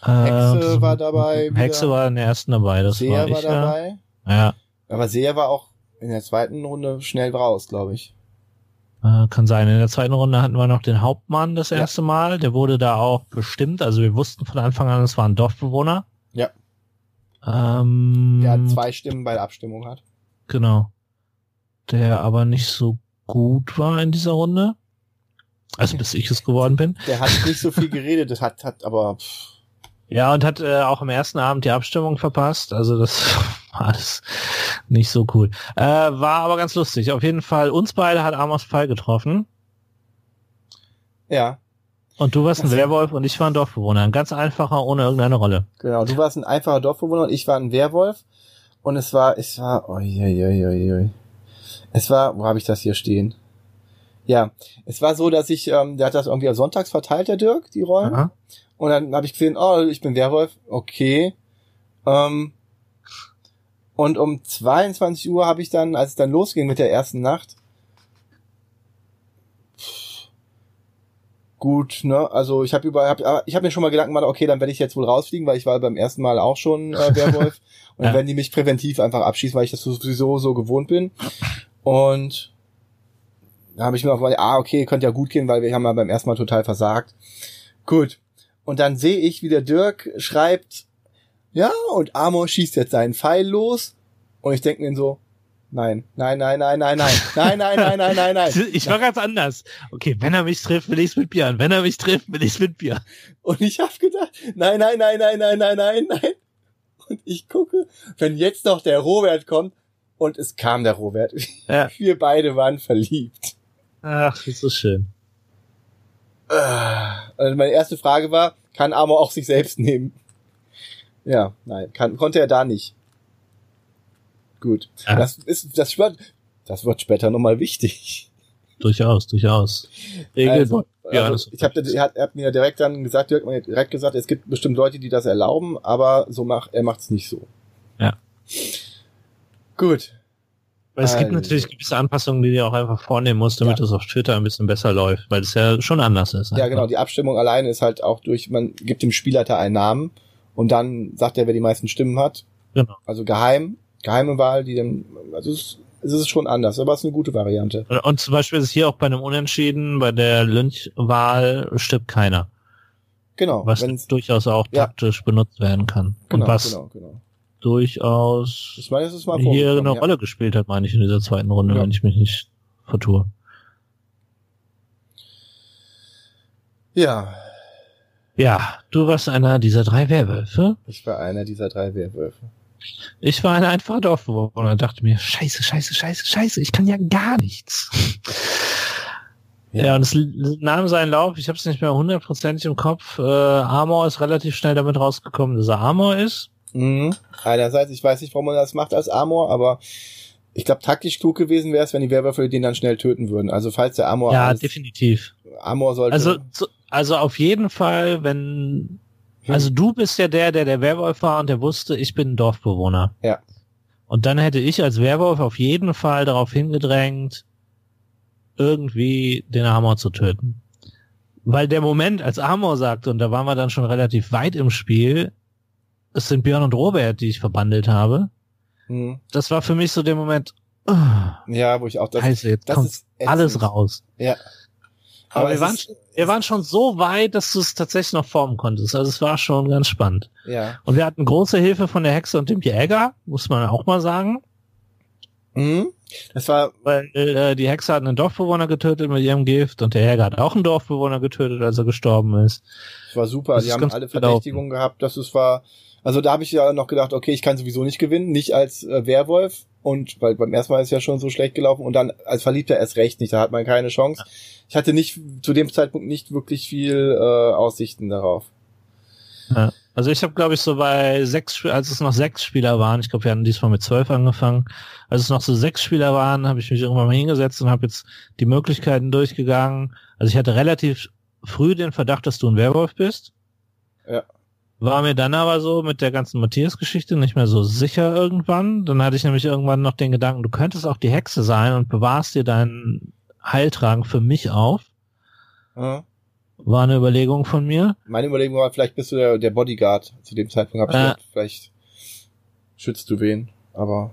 Hexe äh, war dabei. Hexe war in der ersten dabei. Das Seher war, ich, war dabei. Ja. Aber Seher war auch in der zweiten Runde schnell raus, glaube ich. Äh, kann sein. In der zweiten Runde hatten wir noch den Hauptmann das erste ja. Mal. Der wurde da auch bestimmt. Also wir wussten von Anfang an, es war ein Dorfbewohner. Ja. Ähm, der hat zwei Stimmen bei der Abstimmung hat. Genau. Der aber nicht so gut war in dieser Runde. Also bis ich es geworden bin. Der hat nicht so viel geredet, das hat, hat aber. Pff. Ja, und hat äh, auch am ersten Abend die Abstimmung verpasst. Also das war alles nicht so cool. Äh, war aber ganz lustig. Auf jeden Fall, uns beide hat Amos Pfeil getroffen. Ja. Und du warst ein Werwolf und ich war ein Dorfbewohner. Ein ganz einfacher, ohne irgendeine Rolle. Genau, du warst ein einfacher Dorfbewohner und ich war ein Werwolf. Und es war, es war, oi, oi, oi, oi. Es war, wo habe ich das hier stehen? Ja, es war so, dass ich, ähm, der hat das irgendwie sonntags verteilt, der Dirk, die Rollen. Aha. Und dann habe ich gesehen, oh, ich bin Werwolf, okay. Ähm, und um 22 Uhr habe ich dann, als es dann losging mit der ersten Nacht, gut, ne? Also ich habe über, hab, ich habe mir schon mal Gedanken gemacht, okay, dann werde ich jetzt wohl rausfliegen, weil ich war beim ersten Mal auch schon äh, Werwolf und dann ja. werden die mich präventiv einfach abschießen, weil ich das sowieso so gewohnt bin. Und da habe ich mir auch gedacht, ah, okay, könnte ja gut gehen, weil wir haben ja beim ersten Mal total versagt. Gut. Und dann sehe ich, wie der Dirk schreibt, ja, und Amor schießt jetzt seinen Pfeil los. Und ich denke mir so, nein, nein, nein, nein, nein, nein, nein, nein, nein, nein, nein, nein. Ich war ganz anders. Okay, wenn er mich trifft, will ich's mit Bier an. Wenn er mich trifft, will ich's mit Bier. Und ich habe gedacht, nein, nein, nein, nein, nein, nein, nein, nein. Und ich gucke, wenn jetzt noch der Robert kommt, und es kam der Robert. Ja. Wir beide waren verliebt. Ach, das ist so schön. Also meine erste Frage war, kann Amor auch sich selbst nehmen? Ja, nein, kann, konnte er da nicht. Gut. Ja. Das ist, das wird, das wird später nochmal wichtig. Durchaus, durchaus. Regel Also, ja, also, ich habe er hat, er hat mir direkt dann gesagt, Dirk hat mir direkt gesagt, es gibt bestimmt Leute, die das erlauben, aber so macht er macht's nicht so. Ja. Gut. Weil es gibt Also. natürlich gewisse Anpassungen, die du auch einfach vornehmen musst, damit Ja. es auf Twitter ein bisschen besser läuft, weil es ja schon anders ist. Ja, einfach. genau. Die Abstimmung alleine ist halt auch durch, man gibt dem Spielleiter einen Namen und dann sagt er, wer die meisten Stimmen hat. Genau. Also geheim, geheime Wahl, die dann, also es, es ist schon anders, aber es ist eine gute Variante. Und- zum Beispiel ist es hier auch bei einem Unentschieden, bei der Lynch-Wahl stirbt keiner, Genau. was durchaus auch Ja. taktisch benutzt werden kann. genau, und was genau, genau. Durchaus Ich meine, es mal hier eine ja. Rolle gespielt hat, meine ich, in dieser zweiten Runde, Ja. wenn ich mich nicht vertue. Ja, Ja, du warst einer dieser drei Werwölfe. ich war einer dieser drei Werwölfe. Ich war ein einfacher Dorfbewohner und dachte mir, scheiße, scheiße, scheiße, scheiße, ich kann ja gar nichts. Ja. Ja, und es nahm seinen Lauf, ich habe es nicht mehr hundertprozentig im Kopf. Äh, Amor ist relativ schnell damit rausgekommen, dass er Amor ist. Mhm. Einerseits, ich weiß nicht, warum man das macht als Amor, aber ich glaube, taktisch klug gewesen wäre es, wenn die Werwölfe den dann schnell töten würden. Also falls der Amor ja, definitiv. Amor sollte. Also, also auf jeden Fall, wenn, also du bist ja der, der der Werwolf war und der wusste, ich bin ein Dorfbewohner. Ja. Und dann hätte ich als Werwolf auf jeden Fall darauf hingedrängt, irgendwie den Amor zu töten. Weil der Moment, als Amor sagte, und da waren wir dann schon relativ weit im Spiel, es sind Björn und Robert, die ich verbandelt habe. Mhm. Das war für mich so der Moment, oh, Ja, wo ich auch das. Scheiße, jetzt das kommt ätzend. alles raus. Ja. Aber, wir es waren, ist- wir waren schon so weit, dass du es tatsächlich noch formen konntest. Also es war schon ganz spannend. Ja. Und wir hatten große Hilfe von der Hexe und dem Jäger, muss man auch mal sagen. Mhm. Das war, Weil äh, die Hexe hat einen Dorfbewohner getötet mit ihrem Gift und der Jäger hat auch einen Dorfbewohner getötet, als er gestorben ist. das war super. Das Die haben alle. Verdächtigungen gehabt. Das ist, war, also da habe ich ja noch gedacht, okay, ich kann sowieso nicht gewinnen, nicht als äh, Werwolf. Und weil beim ersten Mal ist ja schon so schlecht gelaufen und dann als Verliebter erst recht nicht, da hat man keine Chance. Ich hatte nicht zu dem Zeitpunkt nicht wirklich viel äh, Aussichten darauf. Ja. Also ich habe, glaube ich, so bei sechs, als es noch sechs Spieler waren, ich glaube, wir hatten diesmal mit zwölf angefangen, als es noch so sechs Spieler waren, habe ich mich irgendwann mal hingesetzt und habe jetzt die Möglichkeiten durchgegangen. Also ich hatte relativ früh den Verdacht, dass du ein Werwolf bist. Ja. War mir dann aber so mit der ganzen Matthias-Geschichte nicht mehr so sicher irgendwann. Dann hatte ich nämlich irgendwann noch den Gedanken, du könntest auch die Hexe sein und bewahrst dir deinen Heiltrank für mich auf. Ja. War eine Überlegung von mir. Meine Überlegung war, vielleicht bist du der, der Bodyguard. Zu dem Zeitpunkt habe ich Äh. gedacht, vielleicht schützt du wen. Aber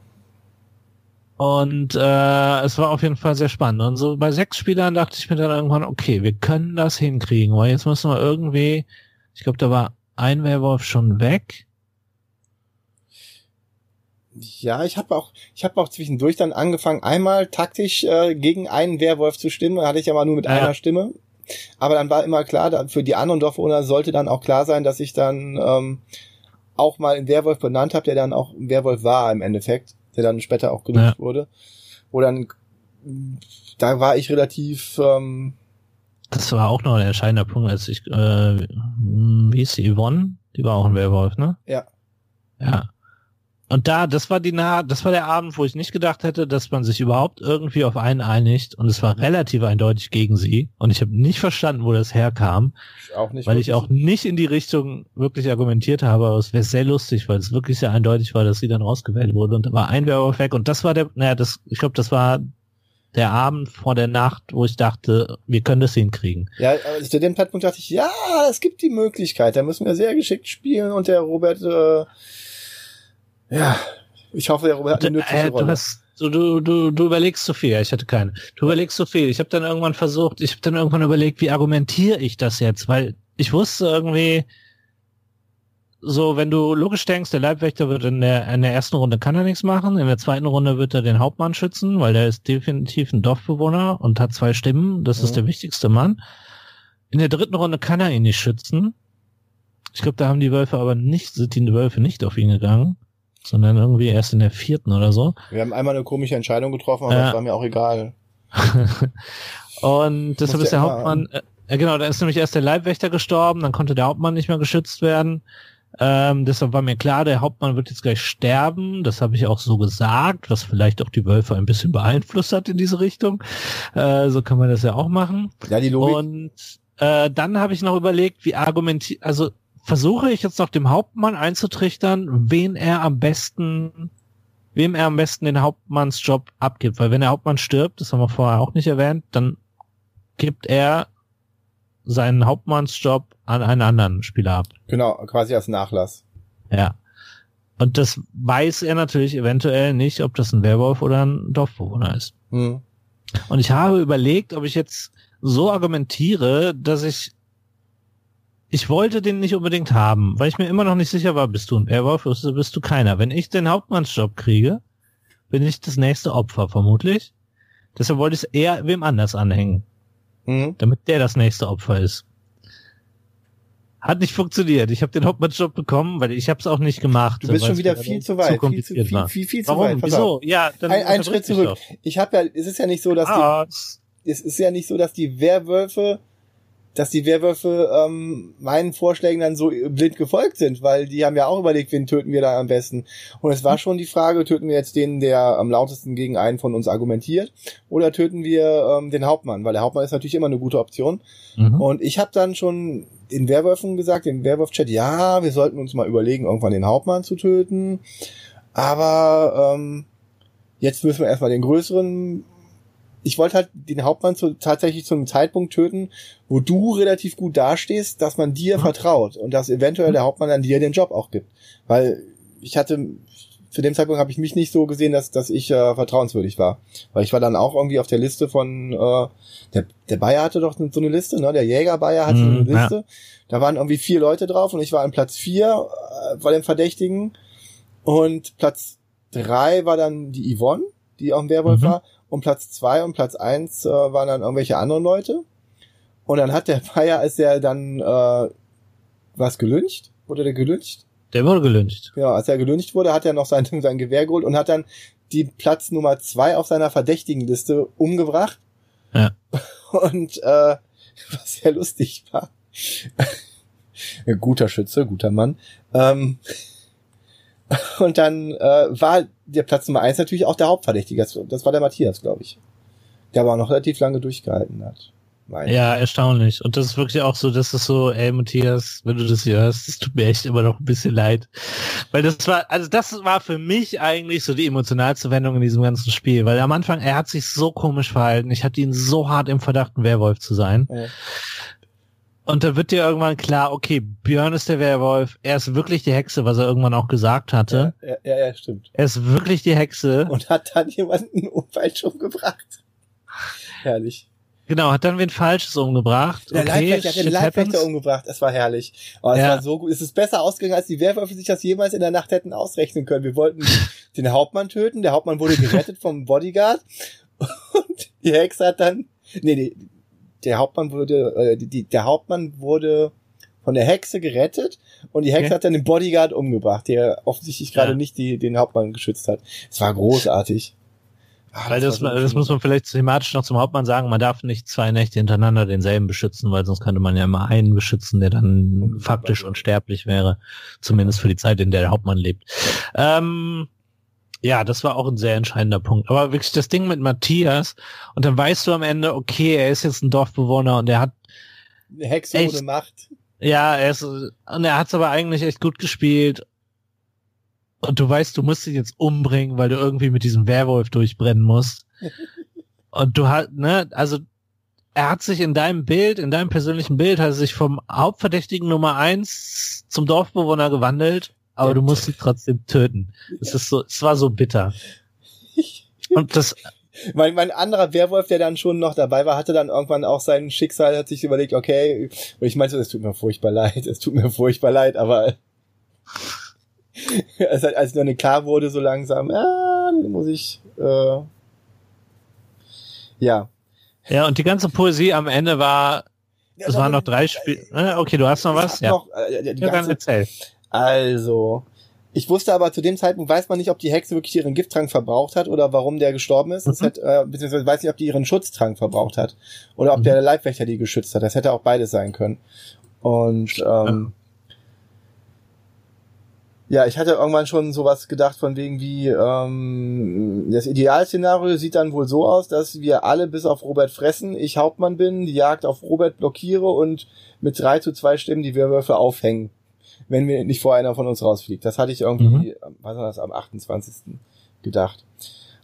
Und äh, es war auf jeden Fall sehr spannend. Und so bei sechs Spielern dachte ich mir dann irgendwann, okay, wir können das hinkriegen, weil jetzt müssen wir irgendwie, ich glaube, da war ein Werwolf schon weg. ja, ich habe auch, ich habe auch zwischendurch dann angefangen, einmal taktisch äh, gegen einen Werwolf zu stimmen. Da hatte ich aber nur mit Ja. einer Stimme. Aber dann war immer klar, da, für die anderen Dorfbewohner sollte dann auch klar sein, dass ich dann ähm, auch mal einen Werwolf benannt habe, der dann auch ein Werwolf war im Endeffekt, der dann später auch genutzt wurde. Wo dann, da war ich relativ, ähm, Das war auch noch ein entscheidender Punkt, als ich, äh, wie ist die, Yvonne? Die war auch ein Werwolf, ne? Ja. Ja. Und da, das war die nah, das war der Abend, wo ich nicht gedacht hätte, dass man sich überhaupt irgendwie auf einen einigt. Und es war relativ eindeutig gegen sie. Und ich habe nicht verstanden, wo das herkam. auch nicht. weil ich wirklich- auch nicht in die Richtung wirklich argumentiert habe, aber es wäre sehr lustig, weil es wirklich sehr eindeutig war, dass sie dann rausgewählt wurde und da war ein Werwolf weg und das war der, naja, das, ich glaube, das war der Abend vor der Nacht, wo ich dachte, wir können das hinkriegen. Ja, aber zu dem Zeitpunkt dachte ich, ja, es gibt die Möglichkeit, da müssen wir sehr geschickt spielen und der Robert, äh, ja, ich hoffe, der Robert hat eine nützliche äh, du Rolle. hast, So, du, du, du überlegst zu viel. Ich hatte keine. Du überlegst zu viel. Ich habe dann irgendwann versucht, ich habe dann irgendwann überlegt, wie argumentiere ich das jetzt? Weil ich wusste irgendwie, so, wenn du logisch denkst, der Leibwächter wird in der, in der ersten Runde kann er nichts machen, in der zweiten Runde wird er den Hauptmann schützen, weil der ist definitiv ein Dorfbewohner und hat zwei Stimmen, das mhm. ist der wichtigste Mann. In der dritten Runde kann er ihn nicht schützen. Ich glaube, da haben die Wölfe aber nicht, sind die Wölfe nicht auf ihn gegangen, sondern irgendwie erst in der vierten oder so. Wir haben einmal eine komische Entscheidung getroffen, aber äh, das war mir auch egal. und deshalb ist der Hauptmann, äh, genau, da ist nämlich erst der Leibwächter gestorben, dann konnte der Hauptmann nicht mehr geschützt werden. Ähm, deshalb war mir klar, der Hauptmann wird jetzt gleich sterben. Das habe ich auch so gesagt, was vielleicht auch die Wölfe ein bisschen beeinflusst hat in diese Richtung. Äh, so kann man das ja auch machen. Ja, die Logik. Und äh, dann habe ich noch überlegt, wie argumentiert, also versuche ich jetzt noch dem Hauptmann einzutrichtern, wen er am besten, wem er am besten den Hauptmannsjob abgibt. Weil wenn der Hauptmann stirbt, das haben wir vorher auch nicht erwähnt, dann gibt er seinen Hauptmannsjob an einen anderen Spieler ab. Genau, quasi als Nachlass. Ja. Und das weiß er natürlich eventuell nicht, ob das ein Werwolf oder ein Dorfbewohner ist. Hm. Und ich habe überlegt, ob ich jetzt so argumentiere, dass ich ich wollte den nicht unbedingt haben, weil ich mir immer noch nicht sicher war, bist du ein Werwolf oder bist du keiner. Wenn ich den Hauptmannsjob kriege, bin ich das nächste Opfer vermutlich. Deshalb wollte ich es eher wem anders anhängen. Mhm. Damit der das nächste Opfer ist. Hat nicht funktioniert. Ich habe den Hauptmannjob bekommen, weil ich habe es auch nicht gemacht. Du bist schon wieder viel zu weit. Zu viel, zu, viel, viel, viel, zu Warum? weit. Wieso? Ja, dann ein, ein Schritt zurück. Ich habe ja, es ist ja nicht so, dass ah, die, es ist ja nicht so, dass die Werwölfe dass die Werwölfe ähm, meinen Vorschlägen dann so blind gefolgt sind, weil die haben ja auch überlegt, wen töten wir da am besten. Und es war schon die Frage, töten wir jetzt den, der am lautesten gegen einen von uns argumentiert, oder töten wir ähm, den Hauptmann, weil der Hauptmann ist natürlich immer eine gute Option. Mhm. Und ich habe dann schon den Werwölfen gesagt, dem Werwolf-Chat, ja, wir sollten uns mal überlegen, irgendwann den Hauptmann zu töten. Aber ähm, jetzt müssen wir erstmal den größeren ich wollte halt den Hauptmann zu, tatsächlich zu einem Zeitpunkt töten, wo du relativ gut dastehst, dass man dir mhm. vertraut und dass eventuell der Hauptmann an dir den Job auch gibt. Weil ich hatte, zu dem Zeitpunkt habe ich mich nicht so gesehen, dass, dass ich äh, vertrauenswürdig war. Weil ich war dann auch irgendwie auf der Liste von, äh, der, der Bayer hatte doch so eine Liste, ne? Der Jäger Bayer hatte mhm, so eine Liste. Ja. Da waren irgendwie vier Leute drauf und ich war an Platz vier äh, bei den Verdächtigen. Und Platz drei war dann die Yvonne, die auch ein Werwolf mhm. war und Platz zwei und Platz eins äh, waren dann irgendwelche anderen Leute. Und dann hat der Feier, als er dann äh, was gelüncht, wurde der gelüncht? Der wurde gelüncht. Ja, als er gelüncht wurde, hat er noch sein, sein Gewehr geholt und hat dann die Platz Nummer zwei auf seiner verdächtigen Liste umgebracht. Ja. Und äh, was sehr lustig war. guter Schütze, guter Mann. Ähm, und dann äh, war der Platz Nummer eins natürlich auch der Hauptverdächtige. Das war der Matthias, glaube ich. Der aber auch noch relativ lange durchgehalten hat. Meine. Ja, erstaunlich. Und das ist wirklich auch so, dass es so, ey Matthias, wenn du das hier hörst, es tut mir echt immer noch ein bisschen leid. Weil das war, also das war für mich eigentlich so die emotionalste Wendung in diesem ganzen Spiel. Weil am Anfang, er hat sich so komisch verhalten. Ich hatte ihn so hart im Verdacht, ein Werwolf zu sein. Ja. Und da wird dir irgendwann klar, okay, Björn ist der Werwolf, er ist wirklich die Hexe, was er irgendwann auch gesagt hatte. Ja, ja, ja, stimmt. Er ist wirklich die Hexe. Und hat dann jemanden falsch umgebracht. Herrlich. Genau, hat dann wen Falsches umgebracht. Der okay, Leibwächter hat den Leibwächter umgebracht. Es war herrlich. Oh, es ja. war so gut. Es ist besser ausgegangen, als die Werwölfe sich das jemals in der Nacht hätten ausrechnen können. Wir wollten den Hauptmann töten. Der Hauptmann wurde gerettet vom Bodyguard. Und die Hexe hat dann, nee, nee, der Hauptmann wurde, äh, die, die, der Hauptmann wurde von der Hexe gerettet und die Hexe okay. hat dann den Bodyguard umgebracht, der offensichtlich gerade ja. nicht die, den Hauptmann geschützt hat. Es war großartig. Ach, weil das, das, das muss man vielleicht thematisch noch zum Hauptmann sagen, man darf nicht zwei Nächte hintereinander denselben beschützen, weil sonst könnte man ja immer einen beschützen, der dann faktisch unsterblich wäre, zumindest für die Zeit, in der der Hauptmann lebt. Ähm, ja, das war auch ein sehr entscheidender Punkt. Aber wirklich das Ding mit Matthias und dann weißt du am Ende, okay, er ist jetzt ein Dorfbewohner und er hat eine Hexe echt, ohne Macht. Ja, er ist und er hat es aber eigentlich echt gut gespielt. Und du weißt, du musst ihn jetzt umbringen, weil du irgendwie mit diesem Werwolf durchbrennen musst. und du hast, ne, also er hat sich in deinem Bild, in deinem persönlichen Bild, hat er sich vom Hauptverdächtigen Nummer eins zum Dorfbewohner gewandelt aber du musst sie trotzdem töten. Es ist so, es war so bitter. Und das, Mein, mein anderer Werwolf, der dann schon noch dabei war, hatte dann irgendwann auch sein Schicksal, hat sich überlegt, okay, und ich meinte, es tut mir furchtbar leid, es tut mir furchtbar leid, aber als, als dann klar wurde, so langsam, ah, dann muss ich, äh, ja. ja, und die ganze Poesie am Ende war, es waren noch drei Spiele. Okay, du hast noch was? Ja. Noch, äh, die ja, dann ganze, erzähl. Also, ich wusste aber zu dem Zeitpunkt, weiß man nicht, ob die Hexe wirklich ihren Gifttrank verbraucht hat oder warum der gestorben ist. Das Mhm. hat, äh, beziehungsweise weiß nicht, ob die ihren Schutztrank verbraucht hat oder ob Mhm. der Leibwächter die geschützt hat. Das hätte auch beides sein können. Und ähm, ja, ich hatte irgendwann schon sowas gedacht von wegen wie ähm, das Idealszenario sieht dann wohl so aus, dass wir alle bis auf Robert fressen, ich Hauptmann bin, die Jagd auf Robert blockiere und mit drei zu zwei Stimmen die Werwölfe aufhängen, wenn wir nicht vor einer von uns rausfliegt. Das hatte ich irgendwie, mhm. was war das, am 28. gedacht.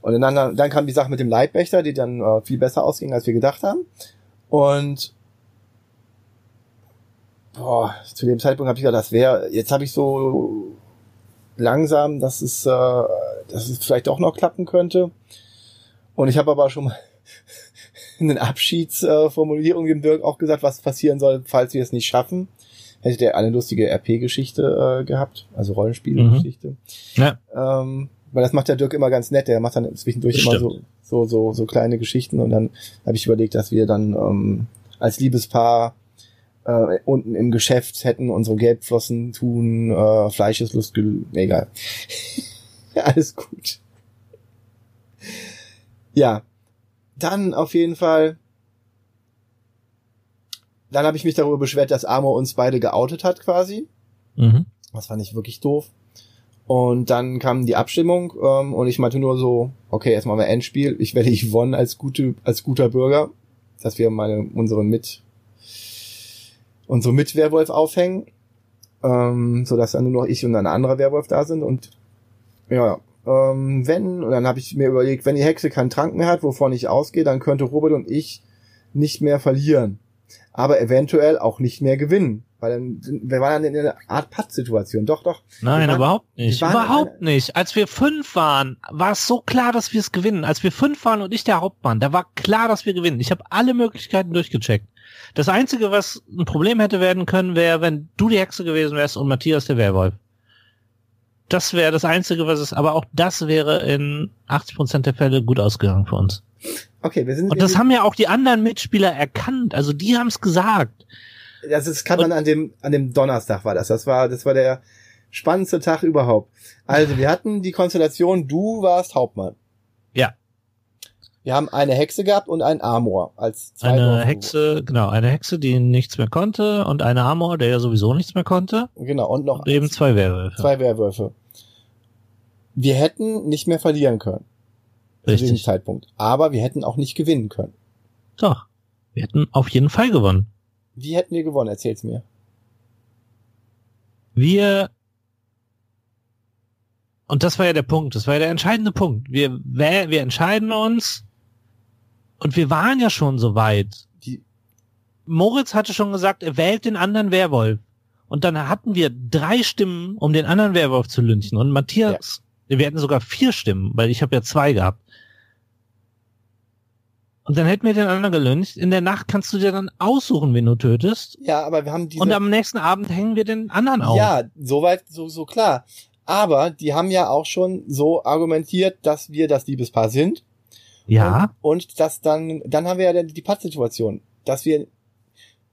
Und dann, dann kam die Sache mit dem Leibwächter, die dann äh, viel besser ausging, als wir gedacht haben. Und boah, zu dem Zeitpunkt habe ich gedacht, das wäre, jetzt habe ich so langsam, dass es, äh, dass es vielleicht auch noch klappen könnte. Und ich habe aber schon mal in den Abschiedsformulierungen dem Dirk auch gesagt, was passieren soll, falls wir es nicht schaffen. Hätte der eine lustige RP-Geschichte äh, gehabt, also Rollenspielgeschichte. Mhm. Ja. Ähm, weil das macht der Dirk immer ganz nett. Der macht dann zwischendurch Stimmt. immer so, so, so, so kleine Geschichten. Und dann habe ich überlegt, dass wir dann ähm, als Liebespaar äh, unten im Geschäft hätten unsere Gelbflossen tun, äh, Fleisch ist Lust, nee, egal. Alles gut. Ja, dann auf jeden Fall. Dann habe ich mich darüber beschwert, dass Amor uns beide geoutet hat quasi. Mhm. Das fand ich wirklich doof. Und dann kam die Abstimmung ähm, und ich meinte nur so, okay, erstmal mal Endspiel. Ich werde Yvonne als gute, als guter Bürger, dass wir meine unseren mit unsere Mitwerwolf aufhängen, ähm, so dass dann nur noch ich und ein anderer Werwolf da sind und ja, ähm, wenn und dann habe ich mir überlegt, wenn die Hexe keinen Trank mehr hat, wovon ich ausgehe, dann könnte Robert und ich nicht mehr verlieren, aber eventuell auch nicht mehr gewinnen, weil dann wir waren dann in einer Art Pattsituation. Doch, doch. Nein, waren- überhaupt nicht. Überhaupt nicht. Als wir fünf waren, war es so klar, dass wir es gewinnen. Als wir fünf waren und ich der Hauptmann, da war klar, dass wir gewinnen. Ich habe alle Möglichkeiten durchgecheckt. Das Einzige, was ein Problem hätte werden können, wäre, wenn du die Hexe gewesen wärst und Matthias der Werwolf. Das wäre das Einzige, was es, aber auch das wäre in 80% der Fälle gut ausgegangen für uns. Okay, wir sind Und das haben ja auch die anderen Mitspieler erkannt. Also die haben es gesagt. das ist, kann man an dem an dem Donnerstag war das. Das war das war der spannendste Tag überhaupt. Also wir hatten die Konstellation, du warst Hauptmann. Ja. Wir haben eine Hexe gehabt und einen Amor als zwei Eine Dorfbewohner. Hexe, genau, eine Hexe, die nichts mehr konnte und eine Amor, der ja sowieso nichts mehr konnte. Genau und noch Und eben zwei Werwölfe. zwei Werwölfe. Wir hätten nicht mehr verlieren können zu diesem Richtig. Zeitpunkt, aber wir hätten auch nicht gewinnen können. Doch. Wir hätten auf jeden Fall gewonnen. Wie hätten wir gewonnen? Erzähl's mir. Wir und das war ja der Punkt, das war ja der entscheidende Punkt. Wir, wir entscheiden uns und wir waren ja schon so weit. Die Moritz hatte schon gesagt, er wählt den anderen Werwolf. Und dann hatten wir drei Stimmen, um den anderen Werwolf zu lynchen. Und Matthias, wir hatten sogar vier Stimmen, weil ich habe ja zwei gehabt. Und dann hätten wir den anderen gelyncht. In der Nacht kannst du dir dann aussuchen, wen du tötest. ja, aber wir haben diese Und am nächsten Abend hängen wir den anderen auf. Ja, soweit, so, so klar. Aber die haben ja auch schon so argumentiert, dass wir das Liebespaar sind. Ja. Und, und dass dann, dann haben wir ja die, die Pattsituation. Dass wir,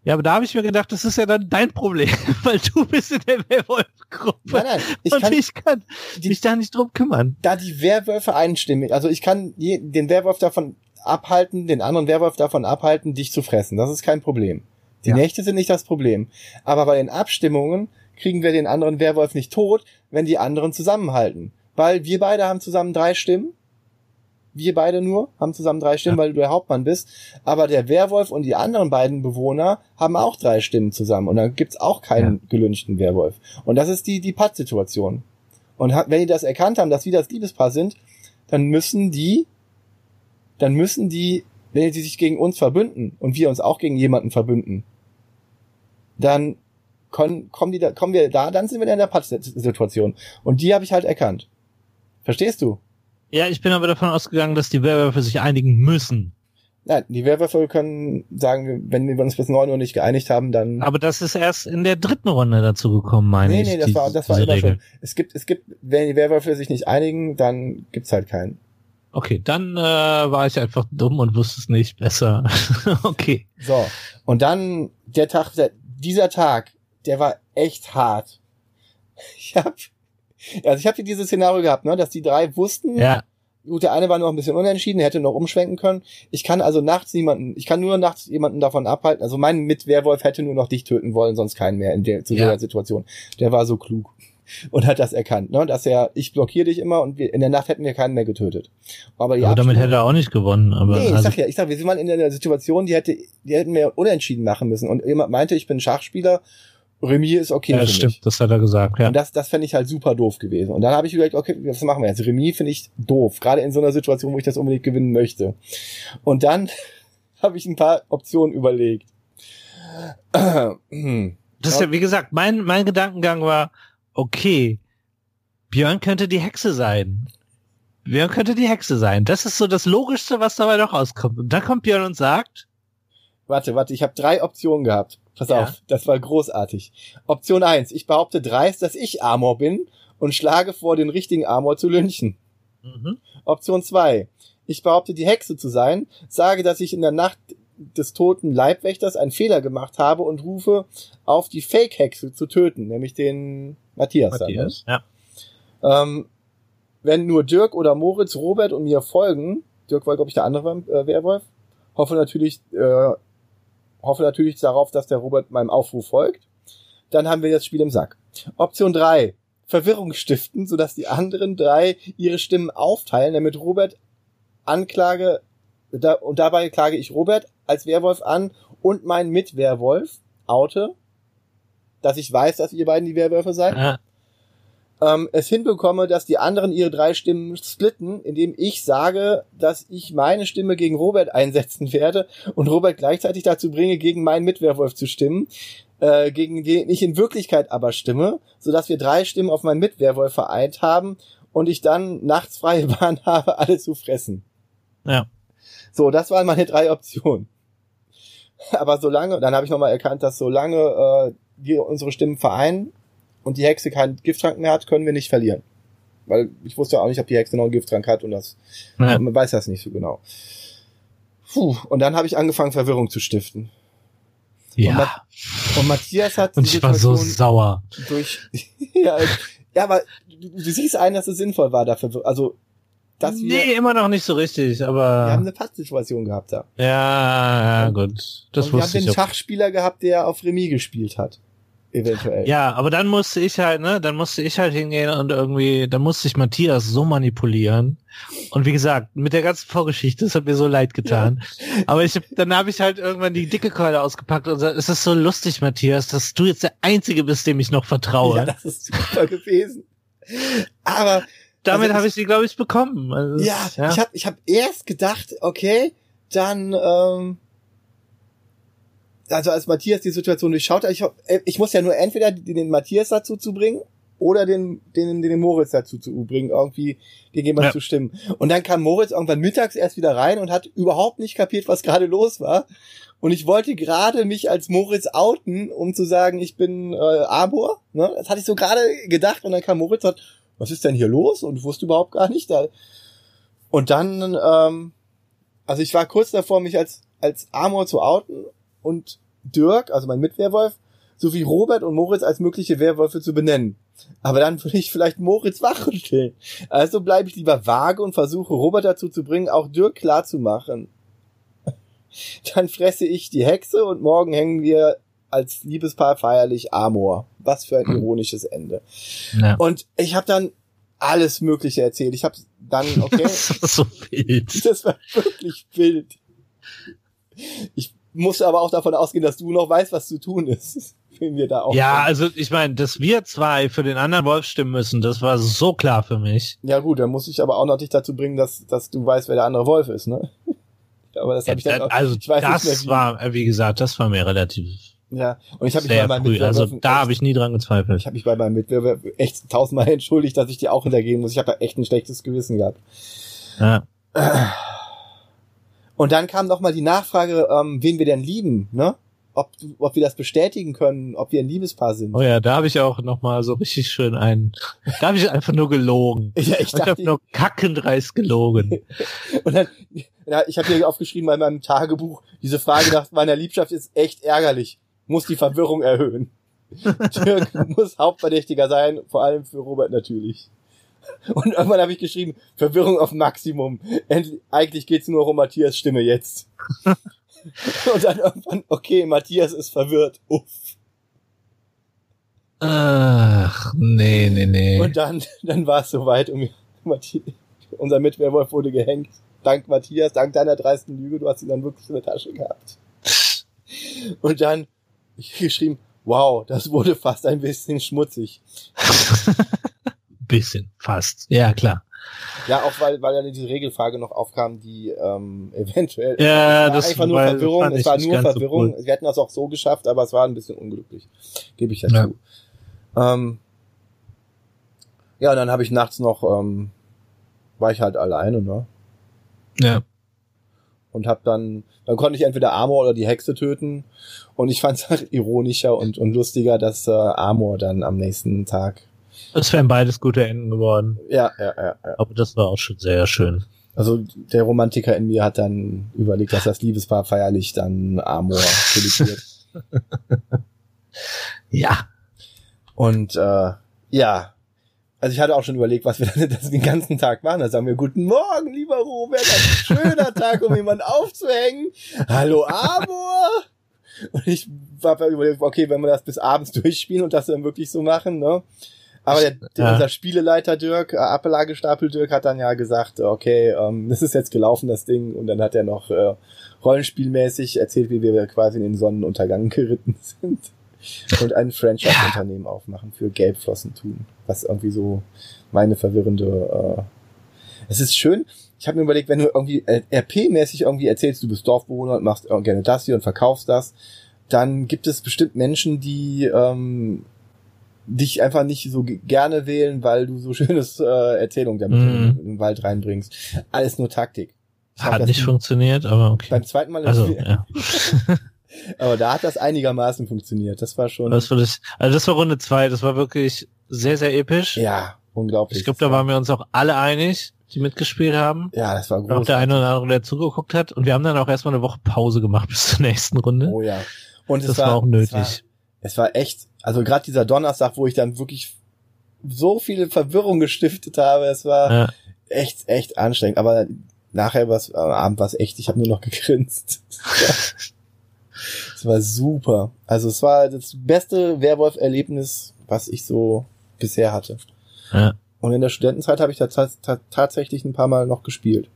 Ja, aber da habe ich mir gedacht, das ist ja dann dein Problem, weil du bist in der Werwolf-Gruppe. nein, nein, ich und kann, ich kann die- mich da nicht drum kümmern. da die Werwölfe einstimmen, also ich kann je, den Werwolf davon abhalten, den anderen Werwolf davon abhalten, dich zu fressen. Das ist kein Problem. Die Ja. Nächte sind nicht das Problem. Aber bei den Abstimmungen kriegen wir den anderen Werwolf nicht tot, wenn die anderen zusammenhalten. Weil wir beide haben zusammen drei Stimmen. Wir beide nur haben zusammen drei Stimmen, weil du der Hauptmann bist. Aber der Werwolf und die anderen beiden Bewohner haben auch drei Stimmen zusammen. Und dann gibt's auch keinen gelünschten Werwolf. Und das ist die, die Pattsituation. Und wenn die das erkannt haben, dass wir das Liebespaar sind, dann müssen die, dann müssen die, wenn sie sich gegen uns verbünden und wir uns auch gegen jemanden verbünden, dann kommen, kommen, die da, kommen wir da, dann sind wir in der Pattsituation. Und die habe ich halt erkannt. Verstehst du? Ja, ich bin aber davon ausgegangen, dass die Werwölfe sich einigen müssen. Nein, die Werwölfe können sagen, wenn wir uns bis neun Uhr nicht geeinigt haben, dann. Aber das ist erst in der dritten Runde dazu gekommen, meine nee, ich. nee, das die- war, das war immer Regel. schon. Es gibt, es gibt, wenn die Werwölfe sich nicht einigen, dann gibt's halt keinen. Okay, dann äh, war ich einfach dumm und wusste es nicht besser. okay. So. Und dann der Tag, der, dieser Tag, der war echt hart. Ich hab, also ich habe dieses Szenario gehabt, ne, dass die drei wussten, Ja, Gut, der eine war noch ein bisschen unentschieden, der hätte noch umschwenken können. Ich kann also nachts niemanden, ich kann nur nachts jemanden davon abhalten. Also mein Mitwehrwolf hätte nur noch dich töten wollen, sonst keinen mehr in der, zu Ja. der Situation. Der war so klug und hat das erkannt, ne, dass er, ich blockiere dich immer und wir, in der Nacht hätten wir keinen mehr getötet. Aber, aber damit hätte er auch nicht gewonnen. Aber Nee, ich also, sag ja, ich sag, wir sind mal in einer Situation, die hätte, die hätten wir unentschieden machen müssen. Und jemand meinte, ich bin Schachspieler, Remis ist okay ja, für das mich. stimmt, das hat er gesagt, ja. Und das, das fände ich halt super doof gewesen. Und dann habe ich überlegt, okay, was machen wir jetzt? Remis finde ich doof, gerade in so einer Situation, wo ich das unbedingt gewinnen möchte. Und dann habe ich ein paar Optionen überlegt. Das ist ja, wie gesagt, mein, mein Gedankengang war, okay, Björn könnte die Hexe sein. Björn könnte die Hexe sein. Das ist so das Logischste, was dabei noch rauskommt. Und dann kommt Björn und sagt, warte, warte, ich habe drei Optionen gehabt. Pass Ja. auf, das war großartig. Option eins: ich behaupte dreist, dass ich Amor bin und schlage vor, den richtigen Amor zu lynchen. mhm, Option zwei: Ich behaupte, die Hexe zu sein, sage, dass ich in der Nacht des toten Leibwächters einen Fehler gemacht habe und rufe auf die Fake-Hexe zu töten, nämlich den Matthias. Dann, ne? Matthias, ja. ähm, wenn nur Dirk oder Moritz, Robert und mir folgen, Dirk war, glaube ich, der andere äh, Werwolf, hoffe natürlich, äh, hoffe natürlich darauf, dass der Robert meinem Aufruf folgt, dann haben wir das Spiel im Sack. Option drei: Verwirrung stiften, sodass die anderen drei ihre Stimmen aufteilen, damit Robert Anklage, da, und dabei klage ich Robert als Werwolf an und meinen Mitwerwolf oute, dass ich weiß, dass ihr beiden die Werwölfe seid ja. ähm, es hinbekomme, dass die anderen ihre drei Stimmen splitten, indem ich sage, dass ich meine Stimme gegen Robert einsetzen werde und Robert gleichzeitig dazu bringe, gegen meinen Mitwerwolf zu stimmen, äh, gegen den ich in Wirklichkeit aber stimme, sodass wir drei Stimmen auf meinen Mitwerwolf vereint haben und ich dann nachts freie Bahn habe, alle zu fressen. Ja. So, das waren meine drei Optionen. Aber solange, dann habe ich nochmal erkannt, dass solange äh, wir unsere Stimmen vereinen und die Hexe keinen Gifttrank mehr hat, können wir nicht verlieren. Weil ich wusste ja auch nicht, ob die Hexe noch einen Gifttrank hat und das ja. man weiß das nicht so genau. Puh, und dann habe ich angefangen, Verwirrung zu stiften. ja. Und Matthias hat Und die ich war so sauer. durch. ja, ja, aber du, du siehst ein, dass es sinnvoll war dafür. Also, dass wir, nee, immer noch nicht so richtig, wir haben aber eine Pattsituation gehabt da. ja, ja, gut. Das und wir haben wusste den ich. Schachspieler gehabt, der auf Remis gespielt hat. Eventuell. Ja, aber dann musste ich halt, ne, dann musste ich halt hingehen und irgendwie, dann musste ich Matthias so manipulieren. Und wie gesagt, mit der ganzen Vorgeschichte, das hat mir so leid getan. Aber ich dann habe ich halt irgendwann die dicke Keule ausgepackt und gesagt, es ist so lustig, Matthias, dass du jetzt der Einzige bist, dem ich noch vertraue. Ja, das ist super gewesen. Aber Damit also habe ich- sie, glaube ich, bekommen. Also, ja, ich habe ich hab erst gedacht, okay, dann, ähm, also als Matthias die Situation durchschaut hat, ich, äh, ich muss ja nur entweder den, Matthias dazu zu bringen oder den, den, den Moritz dazu zu bringen, irgendwie gegen jemanden Ja. zu stimmen. Und dann kam Moritz irgendwann mittags erst wieder rein und hat überhaupt nicht kapiert, was gerade los war. Und ich wollte gerade mich als Moritz outen, um zu sagen, ich bin äh, Amor. Ne? Das hatte ich so gerade gedacht und dann kam Moritz und hat, was ist denn hier los? Und wusste überhaupt gar nicht. Da. Und dann, ähm, also ich war kurz davor, mich als, als Amor zu outen und Dirk, also mein Mitwehrwolf, sowie Robert und Moritz als mögliche Wehrwölfe zu benennen. Aber dann würde ich vielleicht Moritz wachrütteln. Also bleibe ich lieber vage und versuche Robert dazu zu bringen, auch Dirk klarzumachen. Dann fresse ich die Hexe und morgen hängen wir als Liebespaar feierlich Amor. Was für ein ironisches Ende. Ja. Und ich habe dann alles Mögliche erzählt. Ich habe dann, okay, Das war so wild. das war wirklich wild. Ich muss aber auch davon ausgehen, dass du noch weißt, was zu tun ist. Wenn wir da auch Ja, also ich meine, dass wir zwei für den anderen Wolf stimmen müssen, das war so klar für mich. ja gut, dann muss ich aber auch noch dich dazu bringen, dass, dass du weißt, wer der andere Wolf ist, ne? Aber das habe ich dann auch, also das war, äh, wie gesagt, das war mir relativ Ja, und ich habe mich bei meinem früh. Also da habe ich nie dran gezweifelt. ich habe mich bei meinem Mitbewerber echt tausendmal entschuldigt, dass ich dir auch hintergehen muss. Ich habe ja echt ein schlechtes Gewissen gehabt. Ja. Und dann kam noch mal die Nachfrage, ähm, wen wir denn lieben, ne? Ob, ob wir das bestätigen können, ob wir ein Liebespaar sind. Oh ja, da habe ich auch noch mal so richtig schön einen. Da habe ich einfach nur gelogen. Ja, ich Ich habe nur kackendreist gelogen. und dann, ja, ich habe hier aufgeschrieben bei meinem Tagebuch, diese Frage nach meiner Liebschaft ist echt ärgerlich. Muss die Verwirrung erhöhen. Dirk muss Hauptverdächtiger sein, vor allem für Robert natürlich. Und irgendwann habe ich geschrieben, Verwirrung auf Maximum. Endlich, eigentlich geht's nur um Matthias Stimme jetzt. Und dann irgendwann, okay, Matthias ist verwirrt. Uff. Ach, nee, nee, nee. Und dann, dann war es soweit Matthias, unser Mitwehrwolf wurde gehängt. Dank Matthias, dank deiner dreisten Lüge, du hast ihn dann wirklich in der Tasche gehabt. Und dann ich geschrieben, wow, das wurde fast ein bisschen schmutzig. Bisschen, fast. Ja, klar. Ja, auch weil, weil dann die Regelfrage noch aufkam, die ähm, eventuell Ja, es war das einfach nur Verwirrung, es war nur so Verwirrung. cool. Wir hätten das auch so geschafft, aber es war ein bisschen unglücklich. Gebe ich dazu. Ähm, ja, und dann habe ich nachts noch, ähm, war ich halt alleine, ne? Ja. Und hab dann, dann konnte ich entweder Amor oder die Hexe töten. Und ich fand es halt ironischer und, und lustiger, dass äh, Amor dann am nächsten Tag. Es wären beides gute Enden geworden. Ja, ja, ja, ja. Aber das war auch schon sehr schön. Also der Romantiker in mir hat dann überlegt, dass das Liebespaar feierlich dann Amor filetiert. Ja. Und äh, ja, also ich hatte auch schon überlegt, was wir dann den ganzen Tag machen. Da sagen wir, guten Morgen, lieber Robert, ein schöner Tag, um jemanden aufzuhängen. Hallo Amor. Und ich habe überlegt, okay, wenn wir das bis abends durchspielen und das dann wirklich so machen, ne? Aber der, der, Ja. unser Spieleleiter Dirk, äh, Appellagestapel Dirk, hat dann ja gesagt, okay, ähm, das ist jetzt gelaufen, das Ding. Und dann hat er noch äh, rollenspielmäßig erzählt, wie wir quasi in den Sonnenuntergang geritten sind und ein Franchise-Unternehmen aufmachen für Gelbflossen tun. Was irgendwie so meine verwirrende. Äh es ist schön. Ich habe mir überlegt, wenn du irgendwie äh, RP-mäßig irgendwie erzählst, du bist Dorfbewohner und machst äh, gerne das hier und verkaufst das, dann gibt es bestimmt Menschen, die ähm, dich einfach nicht so ge- gerne wählen, weil du so schönes äh, Erzählung damit Mhm. in den Wald reinbringst. Alles nur Taktik. Hat das nicht funktioniert, aber okay. Beim zweiten Mal, Also, ja. aber da hat das einigermaßen funktioniert. Das war schon, Das war das, also das war Runde zwei. Das war wirklich sehr, sehr episch. ja, unglaublich. Ich glaube, da waren wir uns auch alle einig, die mitgespielt haben. Ja, das war Auch der eine oder andere, der zugeguckt hat. Und wir haben dann auch erstmal eine Woche Pause gemacht bis zur nächsten Runde. Oh ja. Und das war, auch nötig. Es war, es war echt, also gerade dieser Donnerstag, wo ich dann wirklich so viele Verwirrung gestiftet habe, es war ja. echt, echt anstrengend. Aber nachher war es, am Abend war es echt, ich habe nur noch gegrinst. Es war super. Also es war das beste Werwolf-Erlebnis, was ich so bisher hatte. Ja. Und in der Studentenzeit habe ich da ta ta tatsächlich ein paar Mal noch gespielt.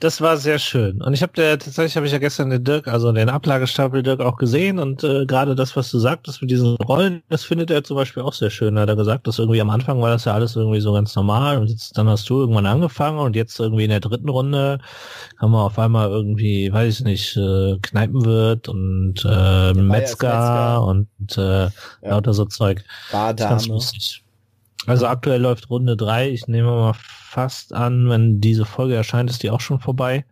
Das war sehr schön. Und ich habe der tatsächlich habe ich ja gestern den Dirk, also den Ablagestapel Dirk auch gesehen und äh, gerade das, was du sagtest mit diesen Rollen, das findet er zum Beispiel auch sehr schön. Hat er gesagt, dass irgendwie am Anfang war das ja alles irgendwie so ganz normal und jetzt dann hast du irgendwann angefangen und jetzt irgendwie in der dritten Runde haben wir auf einmal irgendwie, weiß ich nicht, äh, Kneipenwirt und äh, Metzger, Metzger. und äh, lauter so Zeug. Das ist ganz lustig. Also aktuell läuft Runde drei. Ich nehme mal fast an, wenn diese Folge erscheint, ist die auch schon vorbei.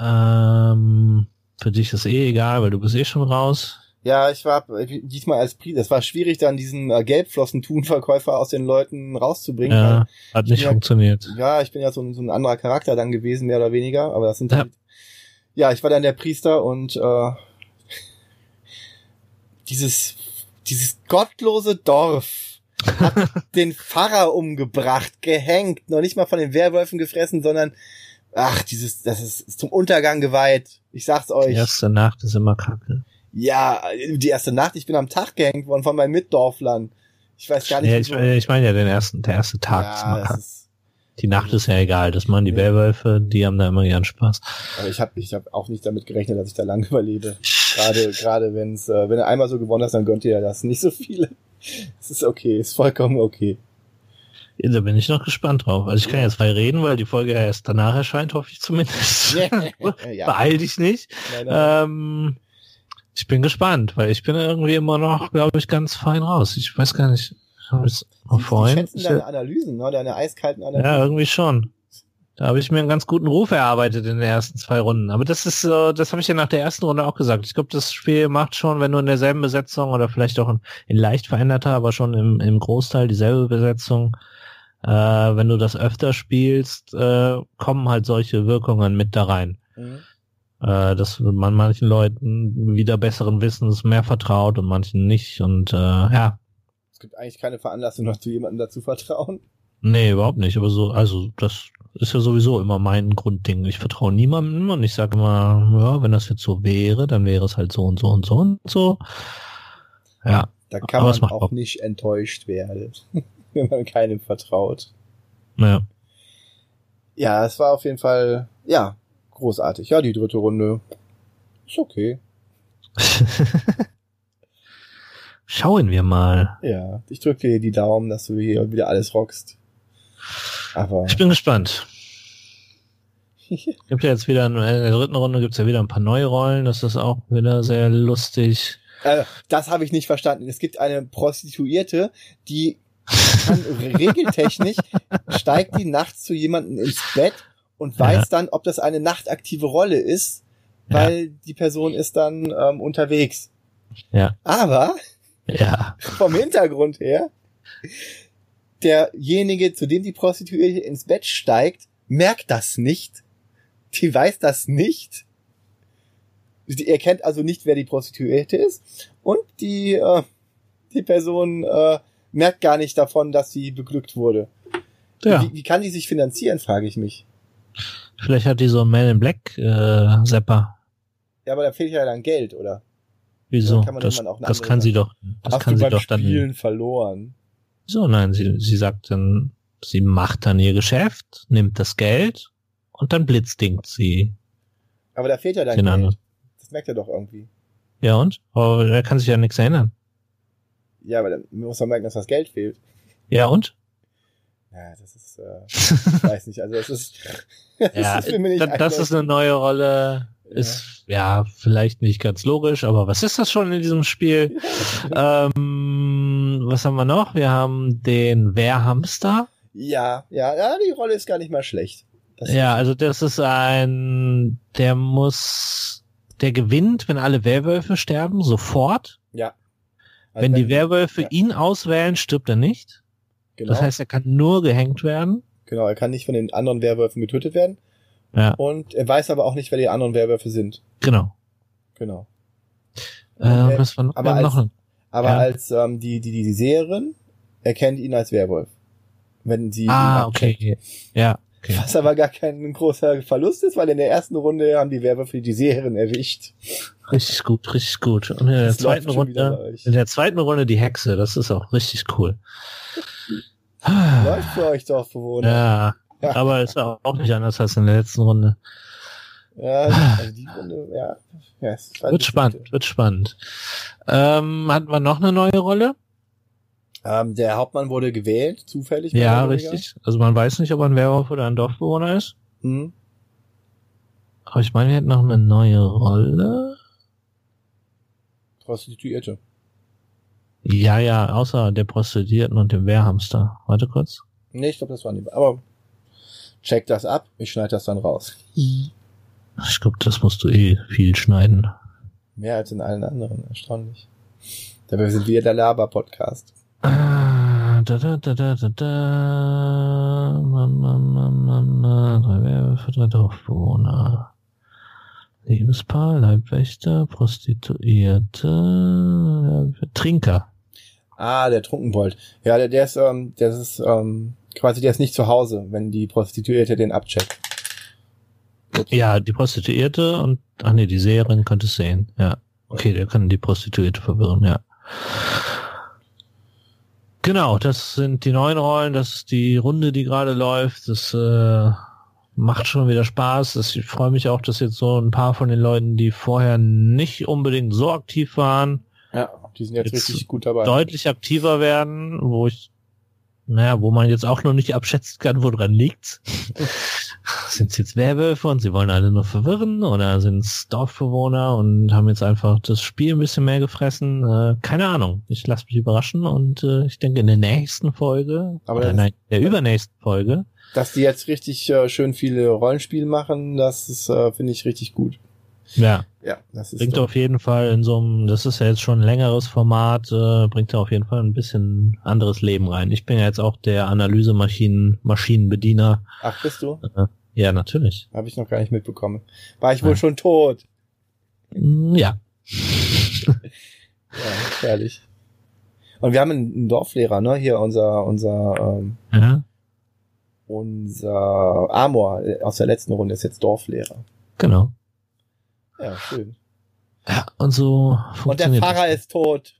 Ähm, für dich ist eh egal, weil du bist eh schon raus. Ja, ich war diesmal als Priester. Es war schwierig, dann diesen äh, Gelbflossen-Thun-Verkäufer aus den Leuten rauszubringen. Ja, hat nicht Ja. funktioniert. Weil, ja, ich bin ja so ein, so ein anderer Charakter dann gewesen, mehr oder weniger. Aber das sind Ja. ja, ja ich war dann der Priester und äh, dieses dieses gottlose Dorf hat den Pfarrer umgebracht, gehängt, noch nicht mal von den Werwölfen gefressen, sondern ach, dieses, das ist, ist zum Untergang geweiht. Ich sag's Die euch. erste Nacht ist immer kacke. Ja, die erste Nacht, ich bin am Tag gehängt worden von meinen Mitdorflern. Ich weiß gar nicht, Ja, ich, ich meine ja den ersten, der erste Tag ist immer ja, kacke. ist, Die Nacht ist ja egal. Das machen die Ja. Werwölfe, die haben da immer ihren Spaß. aber ich habe ich hab auch nicht damit gerechnet, dass ich da lange überlebe. Gerade, gerade wenn's, äh, wenn du einmal so gewonnen hast, dann gönnt ihr ja das. Nicht so viele. Es ist okay, ist vollkommen okay. Ja, Da bin ich noch gespannt drauf. Also ich kann jetzt frei reden, weil die Folge erst danach erscheint, hoffe ich zumindest. ja. Beeil dich nicht. Nein, nein. Ähm, Ich bin gespannt, weil ich bin irgendwie immer noch, glaube ich, ganz fein raus. Ich weiß gar nicht. Ich die, die schätzen deine Analysen, ne? deine eiskalten Analysen. Ja, irgendwie schon. Da habe ich mir einen ganz guten Ruf erarbeitet in den ersten zwei Runden. Aber das ist, äh, das habe ich ja nach der ersten Runde auch gesagt. Ich glaube, das Spiel macht schon, wenn du in derselben Besetzung oder vielleicht auch in, in leicht veränderter, aber schon im, im Großteil dieselbe Besetzung, äh, wenn du das öfter spielst, äh, kommen halt solche Wirkungen mit da rein. Mhm. Äh, dass man manchen Leuten wieder besseren Wissens mehr vertraut und manchen nicht. Und äh, ja. Es gibt eigentlich keine Veranlassung noch zu jemandem dazu vertrauen. Nee, überhaupt nicht. Aber so, also das ist ja sowieso immer mein Grundding. Ich vertraue niemandem und ich sage immer, ja, wenn das jetzt so wäre, dann wäre es halt so und so und so und so. Ja. Da kann man auch, auch nicht enttäuscht werden, wenn man keinem vertraut. Ja. Ja, es war auf jeden Fall, ja, großartig. Ja, die dritte Runde ist okay. Schauen wir mal. Ja, ich drücke dir die Daumen, dass du hier wieder alles rockst. Aber ich bin gespannt. gibt ja jetzt wieder in der dritten Runde gibt's ja wieder ein paar neue Rollen. Das ist auch wieder sehr lustig. Äh, das habe ich nicht verstanden. Es gibt eine Prostituierte, die kann regeltechnisch steigt die nachts zu jemandem ins Bett und weiß ja. dann, ob das eine nachtaktive Rolle ist, weil ja. die Person ist dann ähm, unterwegs. Ja. Aber ja. vom Hintergrund her derjenige, zu dem die Prostituierte ins Bett steigt, merkt das nicht. Die weiß das nicht. Die erkennt also nicht, wer die Prostituierte ist. Und die, äh, die Person äh, merkt gar nicht davon, dass sie beglückt wurde. Ja. Wie, wie kann die sich finanzieren, frage ich mich. Vielleicht hat die so einen Man in Black äh, Sepper. Ja, aber da fehlt ja dann Geld, oder? Wieso? Kann das, das kann sie doch. Das Hast kann sie doch Spielen dann. verloren. So, nein, sie, sie sagt dann, sie macht dann ihr Geschäft, nimmt das Geld und dann blitzdingt sie. Aber da fehlt ja dein Geld. Anderen. Das merkt er doch irgendwie. Ja und? Aber er kann sich ja nichts erinnern. Ja, aber dann muss man merken, dass das Geld fehlt. Ja und? Ja, das ist, äh, ich weiß nicht, also das ist, das ja, ist für mich nicht das ist eine neue Rolle. Ist ja. ja vielleicht nicht ganz logisch, aber was ist das schon in diesem Spiel? ähm, was haben wir noch? Wir haben den Wehrhamster. Ja, ja, ja, die Rolle ist gar nicht mal schlecht. Das ja, also das ist ein, der muss, der gewinnt, wenn alle Werwölfe sterben, sofort. Ja. Also wenn, wenn, die Werwölfe ja. ihn auswählen, stirbt er nicht. Genau. Das heißt, er kann nur gehängt werden. Genau, er kann nicht von den anderen Werwölfen getötet werden. Ja. Und er weiß aber auch nicht, wer die anderen Werwölfe sind. Genau. Genau. Äh, er, was war noch? Aber als, noch aber ja. als ähm, die, die, die Seherin erkennt ihn als Werwolf. Wenn sie Ah, okay. Ja. Okay. Was aber gar kein großer Verlust ist, weil in der ersten Runde haben die Werwölfe die Seherin erwischt. Richtig gut, richtig gut. Und in der das zweiten Runde, in der zweiten Runde die Hexe, das ist auch richtig cool. Läuft für euch doch, Bewohner. Ja, aber ist auch nicht anders als in der letzten Runde. Ja, also die Runde, ja. ja wird spannend, Runde. wird spannend. Ähm, hatten wir noch eine neue Rolle? Ähm, der Hauptmann wurde gewählt, zufällig. Ja, richtig. Also man weiß nicht, ob er ein Werwolf oder ein Dorfbewohner ist. Mhm. Aber ich meine, wir hätten noch eine neue Rolle. Prostituierte. Ja, ja, außer der Prostituierten und dem Wehrhamster. Warte kurz. Nee, ich glaube, das waren die. Aber check das ab, ich schneide das dann raus. Ich glaube, das musst du eh viel schneiden. Mehr als in allen anderen, erstaunlich. Dabei sind wir der Laber-Podcast. Ah, da, da, da, da, da, da. Mama, Mama, Mama. Drei Werwölfe, drei Dorfbewohner. Liebespaar, Leibwächter, Prostituierte, Trinker. Ah, der Trunkenbold. Ja, der, der ist, ähm, der ist ähm, quasi, der ist nicht zu Hause, wenn die Prostituierte den abcheckt. Ja, die Prostituierte und, ach nee, die Seherin könnte es sehen, ja. Okay, der kann die Prostituierte verwirren, ja. Genau, das sind die neuen Rollen, das ist die Runde, die gerade läuft. Das äh, macht schon wieder Spaß. Das, ich freue mich auch, dass jetzt so ein paar von den Leuten, die vorher nicht unbedingt so aktiv waren, ja, die sind jetzt, jetzt richtig gut dabei. Deutlich aktiver werden, wo ich, naja, wo man jetzt auch noch nicht abschätzen kann, woran liegt's. sind es jetzt Werwölfe und sie wollen alle nur verwirren oder sind es Dorfbewohner und haben jetzt einfach das Spiel ein bisschen mehr gefressen? Äh, keine Ahnung. Ich lasse mich überraschen und äh, ich denke in der nächsten Folge, Aber oder nein, der übernächsten Folge, Dass die jetzt richtig äh, schön viele Rollenspiele machen, das ist, äh, finde ich richtig gut. ja, Ja, das ist bringt doch- auf jeden Fall in so einem, das ist ja jetzt schon ein längeres Format, äh, bringt da auf jeden Fall ein bisschen anderes Leben rein. Ich bin ja jetzt auch der Analysemaschinen, Maschinenbediener. Ach, bist du? Ja, natürlich. Habe ich noch gar nicht mitbekommen. War ich wohl Ja. schon tot? Mm, Ja. Ja, herrlich. Und wir haben einen, einen Dorflehrer, ne? Hier unser, unser, ähm, ja, unser Amor äh, aus der letzten Runde ist jetzt Dorflehrer. genau. Ja, schön. Ja, und so Und der funktioniert Pfarrer das. ist tot.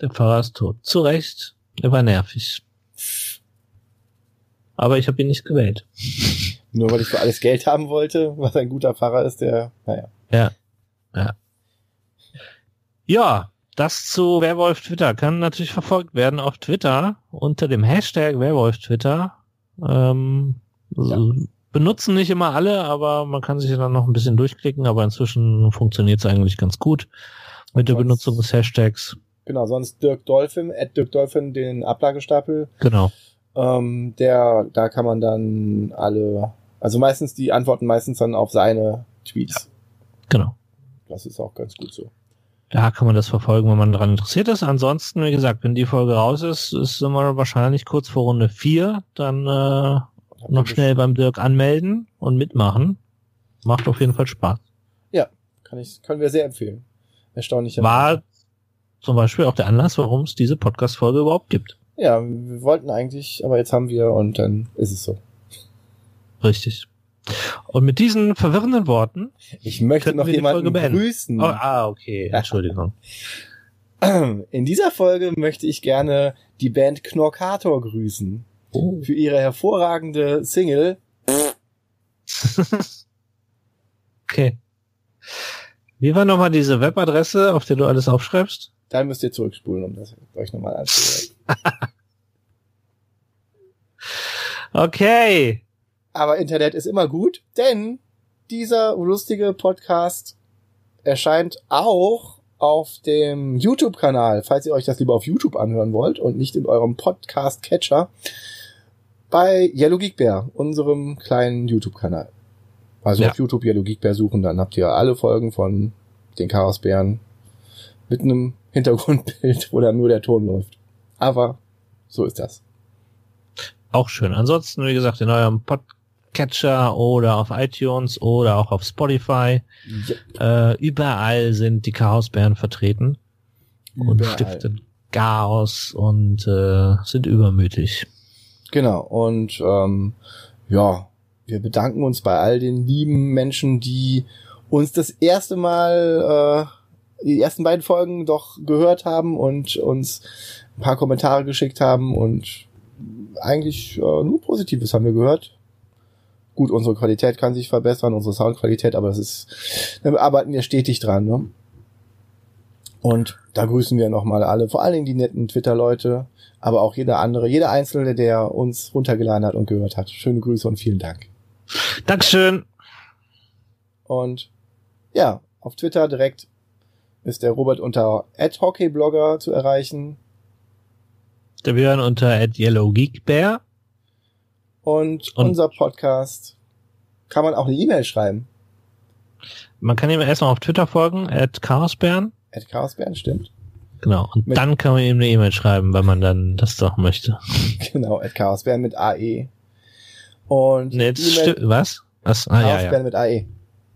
Der Pfarrer ist tot. Zu Recht. Er war nervig. Aber ich habe ihn nicht gewählt. Nur weil ich für alles Geld haben wollte, was ein guter Pfarrer ist, der, naja. Ja. Ja. Ja, das zu Werwolf Twitter kann natürlich verfolgt werden auf Twitter unter dem Hashtag Werwolf Twitter. Ähm, so- Benutzen nicht immer alle, aber man kann sich ja dann noch ein bisschen durchklicken, aber inzwischen funktioniert es eigentlich ganz gut mit der sonst- Benutzung des Hashtags. Genau, sonst Dirk Dolphin, at Dirk Dolphin, den Ablagestapel, Genau. ähm, der, da kann man dann alle, also meistens, die antworten meistens dann auf seine Tweets. Genau. Das ist auch ganz gut so. Da kann man das verfolgen, wenn man daran interessiert ist. Ansonsten, wie gesagt, wenn die Folge raus ist, ist sind wir wahrscheinlich kurz vor Runde 4. Dann äh, noch schnell beim Dirk anmelden und mitmachen. Macht auf jeden Fall Spaß. Kann ich, können wir sehr empfehlen. Erstaunlich. War zum Beispiel auch der Anlass, warum es diese Podcast-Folge überhaupt gibt. Ja, wir wollten eigentlich, aber jetzt haben wir und dann ist es so. Richtig. Und mit diesen verwirrenden Worten. Ich möchte noch jemanden grüßen. Oh, ah, okay. Entschuldigung. In dieser Folge möchte ich gerne die Band Knorkator grüßen. Oh. Für ihre hervorragende Single. okay. Wie war nochmal diese Webadresse, auf der du alles aufschreibst? Da müsst ihr zurückspulen, um das euch nochmal anzuhören. Okay. Aber Internet ist immer gut, denn dieser lustige Podcast erscheint auch auf dem YouTube-Kanal, falls ihr euch das lieber auf YouTube anhören wollt und nicht in eurem Podcast-Catcher, bei Yellow Geek Bear, unserem kleinen YouTube-Kanal. Also Ja. auf YouTube Yellow Geek Bear suchen, dann habt ihr alle Folgen von den Chaosbären mit einem Hintergrundbild, wo dann nur der Ton läuft. Aber so ist das. Auch schön. Ansonsten, wie gesagt, in eurem Podcatcher oder auf iTunes oder auch auf Spotify. Äh, überall sind die Chaosbären vertreten und Überall. stiften Chaos und äh, sind übermütig. Genau, und ähm, ja, wir bedanken uns bei all den lieben Menschen, die uns das erste Mal äh, die ersten beiden Folgen doch gehört haben und uns ein paar Kommentare geschickt haben und eigentlich äh, nur Positives haben wir gehört. Gut, unsere Qualität kann sich verbessern, unsere Soundqualität, aber das ist, da arbeiten wir stetig dran, ne? Und da grüßen wir nochmal alle, vor allen Dingen die netten Twitter-Leute, aber auch jeder andere, jeder Einzelne, der uns runtergeladen hat und gehört hat. Schöne Grüße und vielen Dank. Dankeschön. Und ja, auf Twitter direkt ist der Robert unter @hockeyblogger zu erreichen Der Björn unter @yellowgeekbear. und, Und- unser Podcast kann man auch eine E-Mail schreiben. Man kann ihm erstmal auf Twitter folgen, Chaosbären. At Chaosbären, stimmt. Genau. Und Mit- dann kann man ihm eine E-Mail schreiben, wenn man dann das doch möchte. Genau, at Chaosbären mit AE. Und Nee, das stimmt. Was? Was? Ah, ja, Chaosbären ja. mit AE.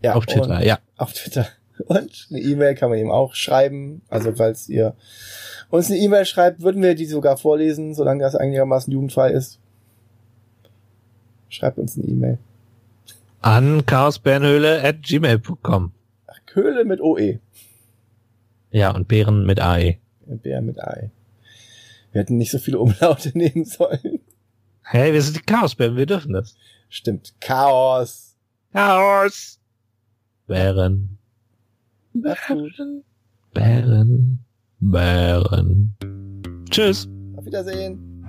Ja, Auf Twitter, ja. Auf Twitter. Und eine E-Mail kann man ihm auch schreiben. Also falls ihr uns eine E-Mail schreibt, würden wir die sogar vorlesen, solange das einigermaßen jugendfrei ist. Schreibt uns eine E-Mail. An chaosbärenhöhle at gmail.com. Ach, Köhle mit OE. Ja, und Bären mit AE. Bär mit AE. Wir hätten nicht so viele Umlaute nehmen sollen. Hey, wir sind die Chaosbären, wir dürfen das. Stimmt. Chaos. Chaos. Bären. Gut. Bären. Bären. Tschüss. Auf Wiedersehen.